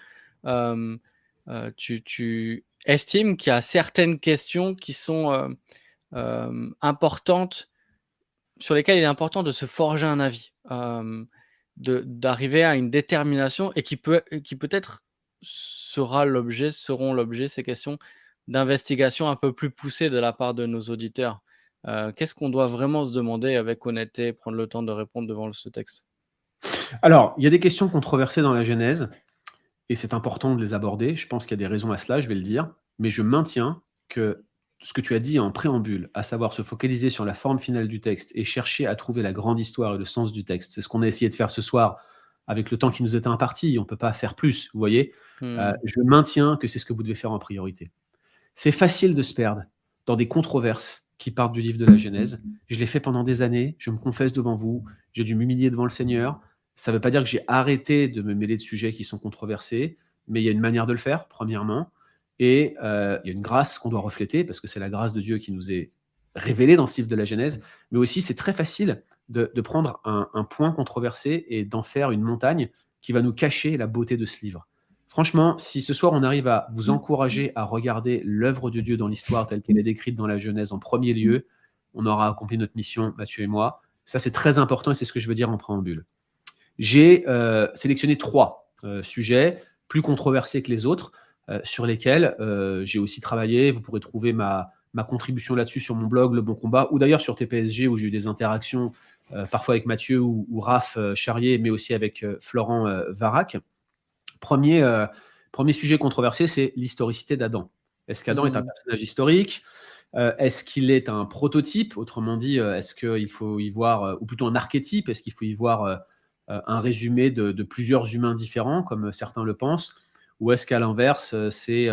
S1: tu, estimes qu'il y a certaines questions qui sont importantes, sur lesquelles il est important de se forger un avis? D'arriver à une détermination et qui peut qui peut-être sera l'objet, seront l'objet ces questions d'investigation un peu plus poussées de la part de nos auditeurs. Euh, qu'est-ce qu'on doit vraiment se demander avec honnêteté, prendre le temps de répondre devant ce texte?
S2: Alors, il y a des questions controversées dans la Genèse et c'est important de les aborder. Je pense qu'il y a des raisons à cela, je vais le dire, mais je maintiens que ce que tu as dit en préambule, à savoir se focaliser sur la forme finale du texte et chercher à trouver la grande histoire et le sens du texte, c'est ce qu'on a essayé de faire ce soir avec le temps qui nous était imparti. On ne peut pas faire plus, vous voyez. Hmm. Euh, je maintiens que c'est ce que vous devez faire en priorité. C'est facile de se perdre dans des controverses qui partent du livre de la Genèse. Je l'ai fait pendant des années, je me confesse devant vous, j'ai dû m'humilier devant le Seigneur. Ça ne veut pas dire que j'ai arrêté de me mêler de sujets qui sont controversés, mais il y a une manière de le faire, premièrement. Et euh, il y a une grâce qu'on doit refléter, parce que c'est la grâce de Dieu qui nous est révélée dans ce livre de la Genèse. Mais aussi, c'est très facile de, prendre un, point controversé et d'en faire une montagne qui va nous cacher la beauté de ce livre. Franchement, si ce soir on arrive à vous encourager à regarder l'œuvre de Dieu dans l'histoire telle qu'elle est décrite dans la Genèse en premier lieu, on aura accompli notre mission, Mathieu et moi. Ça, c'est très important et c'est ce que je veux dire en préambule. J'ai euh, sélectionné trois euh, sujets plus controversés que les autres, sur lesquels j'ai aussi travaillé. Vous pourrez trouver ma, ma contribution là-dessus sur mon blog Le Bon Combat, ou d'ailleurs sur TPSG, où j'ai eu des interactions parfois avec Mathieu ou, ou Raph Charrier, mais aussi avec Florent Varac. Premier, premier sujet controversé, c'est l'historicité d'Adam. Est-ce qu'Adam est un mmh. personnage historique? Euh, est-ce qu'il est un prototype? Autrement dit, euh, est-ce qu'il faut y voir, euh, ou plutôt un archétype? Est-ce qu'il faut y voir un résumé de, plusieurs humains différents, comme certains le pensent? Ou est-ce qu'à l'inverse, c'est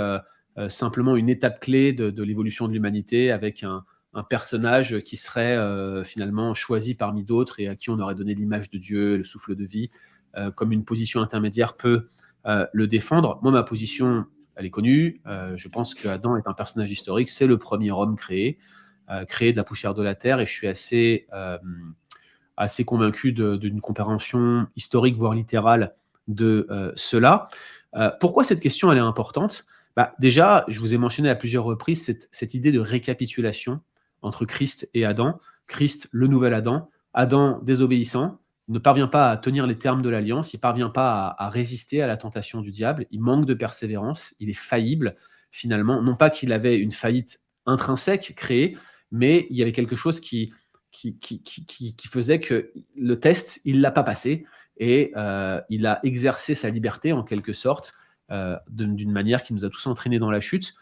S2: simplement une étape clé de, l'évolution de l'humanité avec un, personnage qui serait finalement choisi parmi d'autres et à qui on aurait donné l'image de Dieu, le souffle de vie, comme une position intermédiaire peut le défendre? Moi, ma position elle est connue. Euh, je pense que Adam est un personnage historique. C'est le premier homme créé, euh, créé de la poussière de la terre, et je suis assez, euh, assez convaincu d'une compréhension historique, voire littérale de cela. Pourquoi cette question elle est importante? Bah, Déjà, je vous ai mentionné à plusieurs reprises cette, cette idée de récapitulation entre Christ et Adam. Christ, le nouvel Adam, Adam désobéissant, ne parvient pas à tenir les termes de l'alliance, il ne parvient pas à, résister à la tentation du diable, il manque de persévérance, il est faillible finalement. Non pas qu'il avait une faillite intrinsèque créée, mais il y avait quelque chose qui, qui, qui, faisait que le test, il ne l'a pas passé et euh, il a exercé sa liberté en quelque sorte euh, d'une manière qui nous a tous entraînés dans la chute.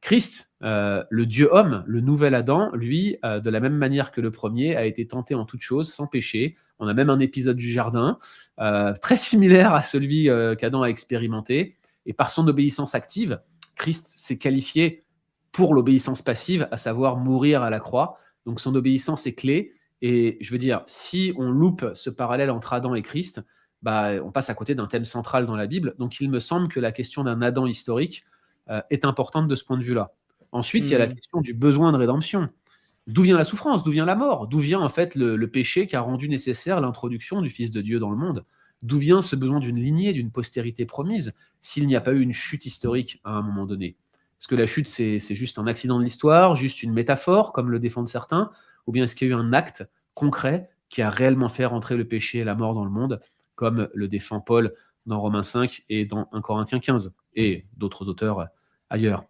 S2: Christ, euh, le Dieu homme, le nouvel Adam, lui, de la même manière que le premier, a été tenté en toutes choses, sans péché. On a même un épisode du jardin, très similaire à celui qu'Adam a expérimenté. Et par son obéissance active, Christ s'est qualifié pour l'obéissance passive, à savoir mourir à la croix. Donc son obéissance est clé. Et je veux dire, si on loupe ce parallèle entre Adam et Christ, bah, on passe à côté d'un thème central dans la Bible. Donc il me semble que la question d'un Adam historique euh, est importante de ce point de vue-là. Ensuite, il y a la hmm. question du besoin de rédemption. D'où vient la souffrance? D'où vient la mort? D'où vient en fait le, péché qui a rendu nécessaire l'introduction du Fils de Dieu dans le monde? D'où vient ce besoin d'une lignée, d'une postérité promise, s'il n'y a pas eu une chute historique à un moment donné? Est-ce que la chute, c'est juste un accident de l'histoire, juste une métaphore, comme le défendent certains Ou bien est-ce qu'il y a eu un acte concret qui a réellement fait rentrer le péché et la mort dans le monde, comme le défend Paul dans Romains 5 et dans 1 Corinthiens 15 et d'autres auteurs ailleurs.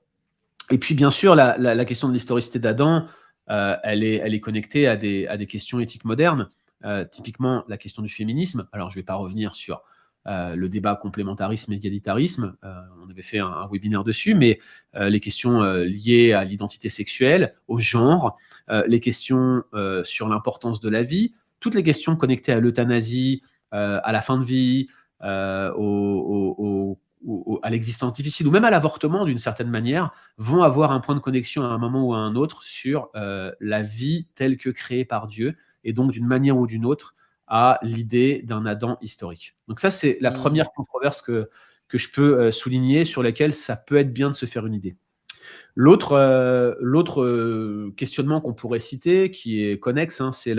S2: Et puis, bien sûr, la, question de l'historicité d'Adam, euh, elle, est, connectée à des, à des questions éthiques modernes, euh, typiquement la question du féminisme. Alors, je ne vais pas revenir sur euh, le débat complémentarisme-égalitarisme, on avait fait un, webinaire dessus, mais les questions liées à l'identité sexuelle, au genre, les questions sur l'importance de la vie, toutes les questions connectées à l'euthanasie, à la fin de vie, à l'existence difficile ou même à l'avortement d'une certaine manière vont avoir un point de connexion à un moment ou à un autre sur euh, la vie telle que créée par Dieu et donc d'une manière ou d'une autre à l'idée d'un Adam historique. Donc ça c'est la mmh. première controverse que, que je peux euh, souligner sur laquelle ça peut être bien de se faire une idée. L'autre euh, questionnement qu'on pourrait citer, qui est connexe, hein, c'est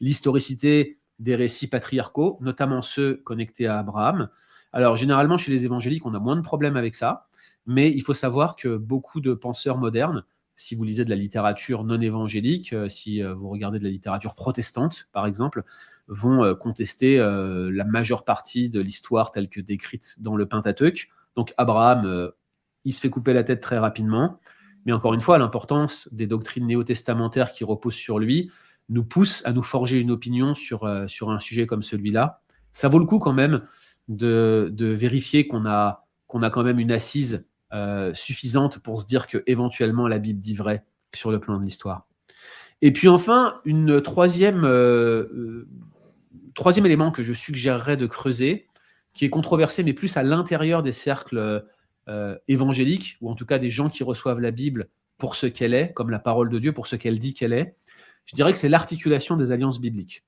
S2: l'historicité des récits patriarcaux, notamment ceux connectés à Abraham. Alors, généralement, chez les évangéliques, on a moins de problèmes avec ça, mais il faut savoir que beaucoup de penseurs modernes, si vous lisez de la littérature non évangélique, euh, si euh, vous regardez de la littérature protestante, par exemple, vont euh, contester la majeure partie de l'histoire telle que décrite dans le Pentateuque. Donc, Abraham, il se fait couper la tête très rapidement. Mais encore une fois, l'importance des doctrines néo-testamentaires qui reposent sur lui nous pousse à nous forger une opinion sur, sur un sujet comme celui-là. Ça vaut le coup quand même de, vérifier qu'on a, qu'on a quand même une assise euh, suffisante pour se dire que éventuellement la Bible dit vrai sur le plan de l'histoire. Et puis enfin, une troisième, euh, euh, troisième élément que je suggérerais de creuser, qui est controversé, mais plus à l'intérieur des cercles évangéliques, ou en tout cas des gens qui reçoivent la Bible pour ce qu'elle est, comme la parole de Dieu, pour ce qu'elle dit qu'elle est, je dirais que c'est l'articulation des alliances bibliques.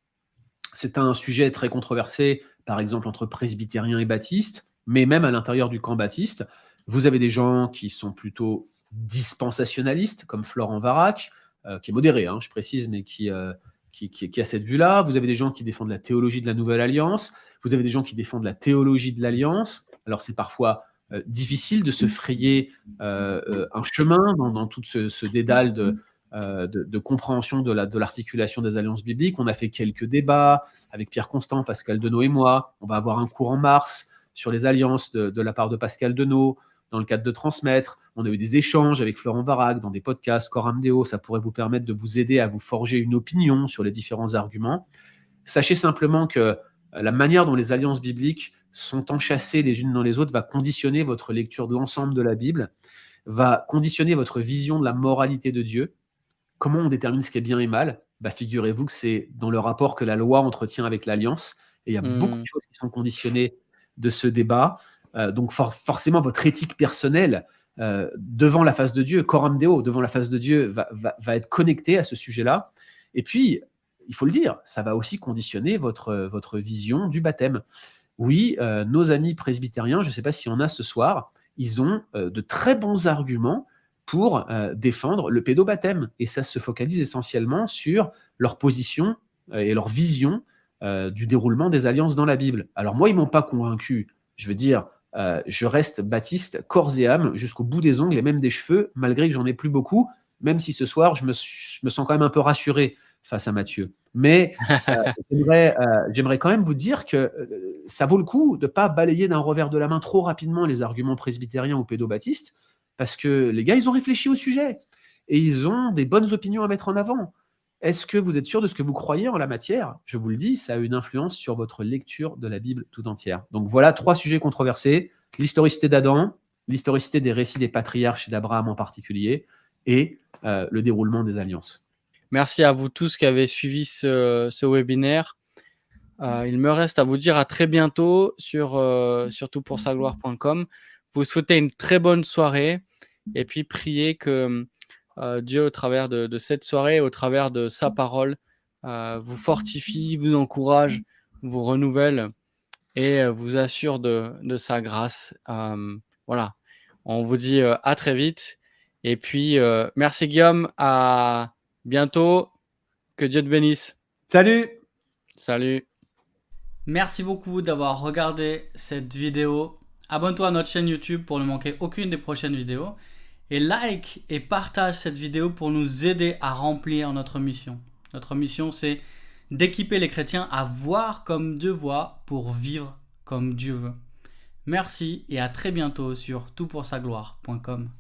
S2: C'est un sujet très controversé par exemple entre presbytériens et baptistes, mais même à l'intérieur du camp baptiste, vous avez des gens qui sont plutôt dispensationalistes, comme Florent Varac, euh, qui est modéré, hein, je précise, mais euh, qui, a cette vue-là. Vous avez des gens qui défendent la théologie de la Nouvelle Alliance. Vous avez des gens qui défendent la théologie de l'Alliance. Alors c'est parfois euh, difficile de se frayer un chemin dans, tout ce, dédale de, de, compréhension de l'articulation des alliances bibliques. On a fait quelques débats avec Pierre Constant, Pascal Denot et moi. On va avoir un cours en mars sur les alliances de, la part de Pascal Denot dans le cadre de transmettre. On a eu des échanges avec Florent Varac dans des podcasts, Coram Deo. Ça pourrait vous permettre de vous aider à vous forger une opinion sur les différents arguments. Sachez simplement que la manière dont les alliances bibliques sont enchâssées les unes dans les autres va conditionner votre lecture de l'ensemble de la Bible, va conditionner votre vision de la moralité de Dieu. Comment on détermine ce qui est bien et mal? Bah, Figurez-vous que c'est dans le rapport que la loi entretient avec l'alliance. Et il y a beaucoup de choses qui sont conditionnées de ce débat. Euh, donc forcément, votre éthique personnelle euh, devant la face de Dieu, coram deo, devant la face de Dieu, va, être connectée à ce sujet-là. Et puis, il faut le dire, ça va aussi conditionner votre, votre vision du baptême. Oui, euh, nos amis presbytériens, je ne sais pas s'il y en a ce soir, ils ont de très bons arguments pour défendre le pédobaptême. Et ça se focalise essentiellement sur leur position et leur vision du déroulement des alliances dans la Bible. Alors moi, ils m'ont pas convaincu. Je veux dire, je reste baptiste corps et âme jusqu'au bout des ongles et même des cheveux, malgré que j'en ai plus beaucoup, même si ce soir, je me, je me sens quand même un peu rassuré face à Mathieu. Mais euh, euh, j'aimerais quand même vous dire que euh, ça vaut le coup de ne pas balayer d'un revers de la main trop rapidement les arguments presbytériens ou pédobaptistes, parce que les gars, ils ont réfléchi au sujet et ils ont des bonnes opinions à mettre en avant. Est-ce que vous êtes sûr de ce que vous croyez en la matière? Je vous le dis, ça a une influence sur votre lecture de la Bible tout entière. Donc voilà trois sujets controversés l'historicité d'Adam, l'historicité des récits des patriarches et d'Abraham en particulier, et le déroulement des alliances.
S1: Merci à vous tous qui avez suivi ce, webinaire. Euh, il me reste à vous dire à très bientôt sur euh, surtout pour sagloire.com. Vous souhaitez une très bonne soirée et puis priez que euh, Dieu, au travers de, cette soirée, au travers de sa parole, vous fortifie, vous encourage, vous renouvelle et vous assure de, de sa grâce. voilà. On vous dit à très vite. Et puis, merci Guillaume. À bientôt. Que Dieu te bénisse.
S2: Salut.
S1: Salut. Merci beaucoup d'avoir regardé cette vidéo. Abonne-toi à notre chaîne YouTube pour ne manquer aucune des prochaines vidéos. Et like et partage cette vidéo pour nous aider à remplir notre mission. Notre mission, c'est d'équiper les chrétiens à voir comme Dieu voit pour vivre comme Dieu veut. Merci et à très bientôt sur toutpoursagloire.com.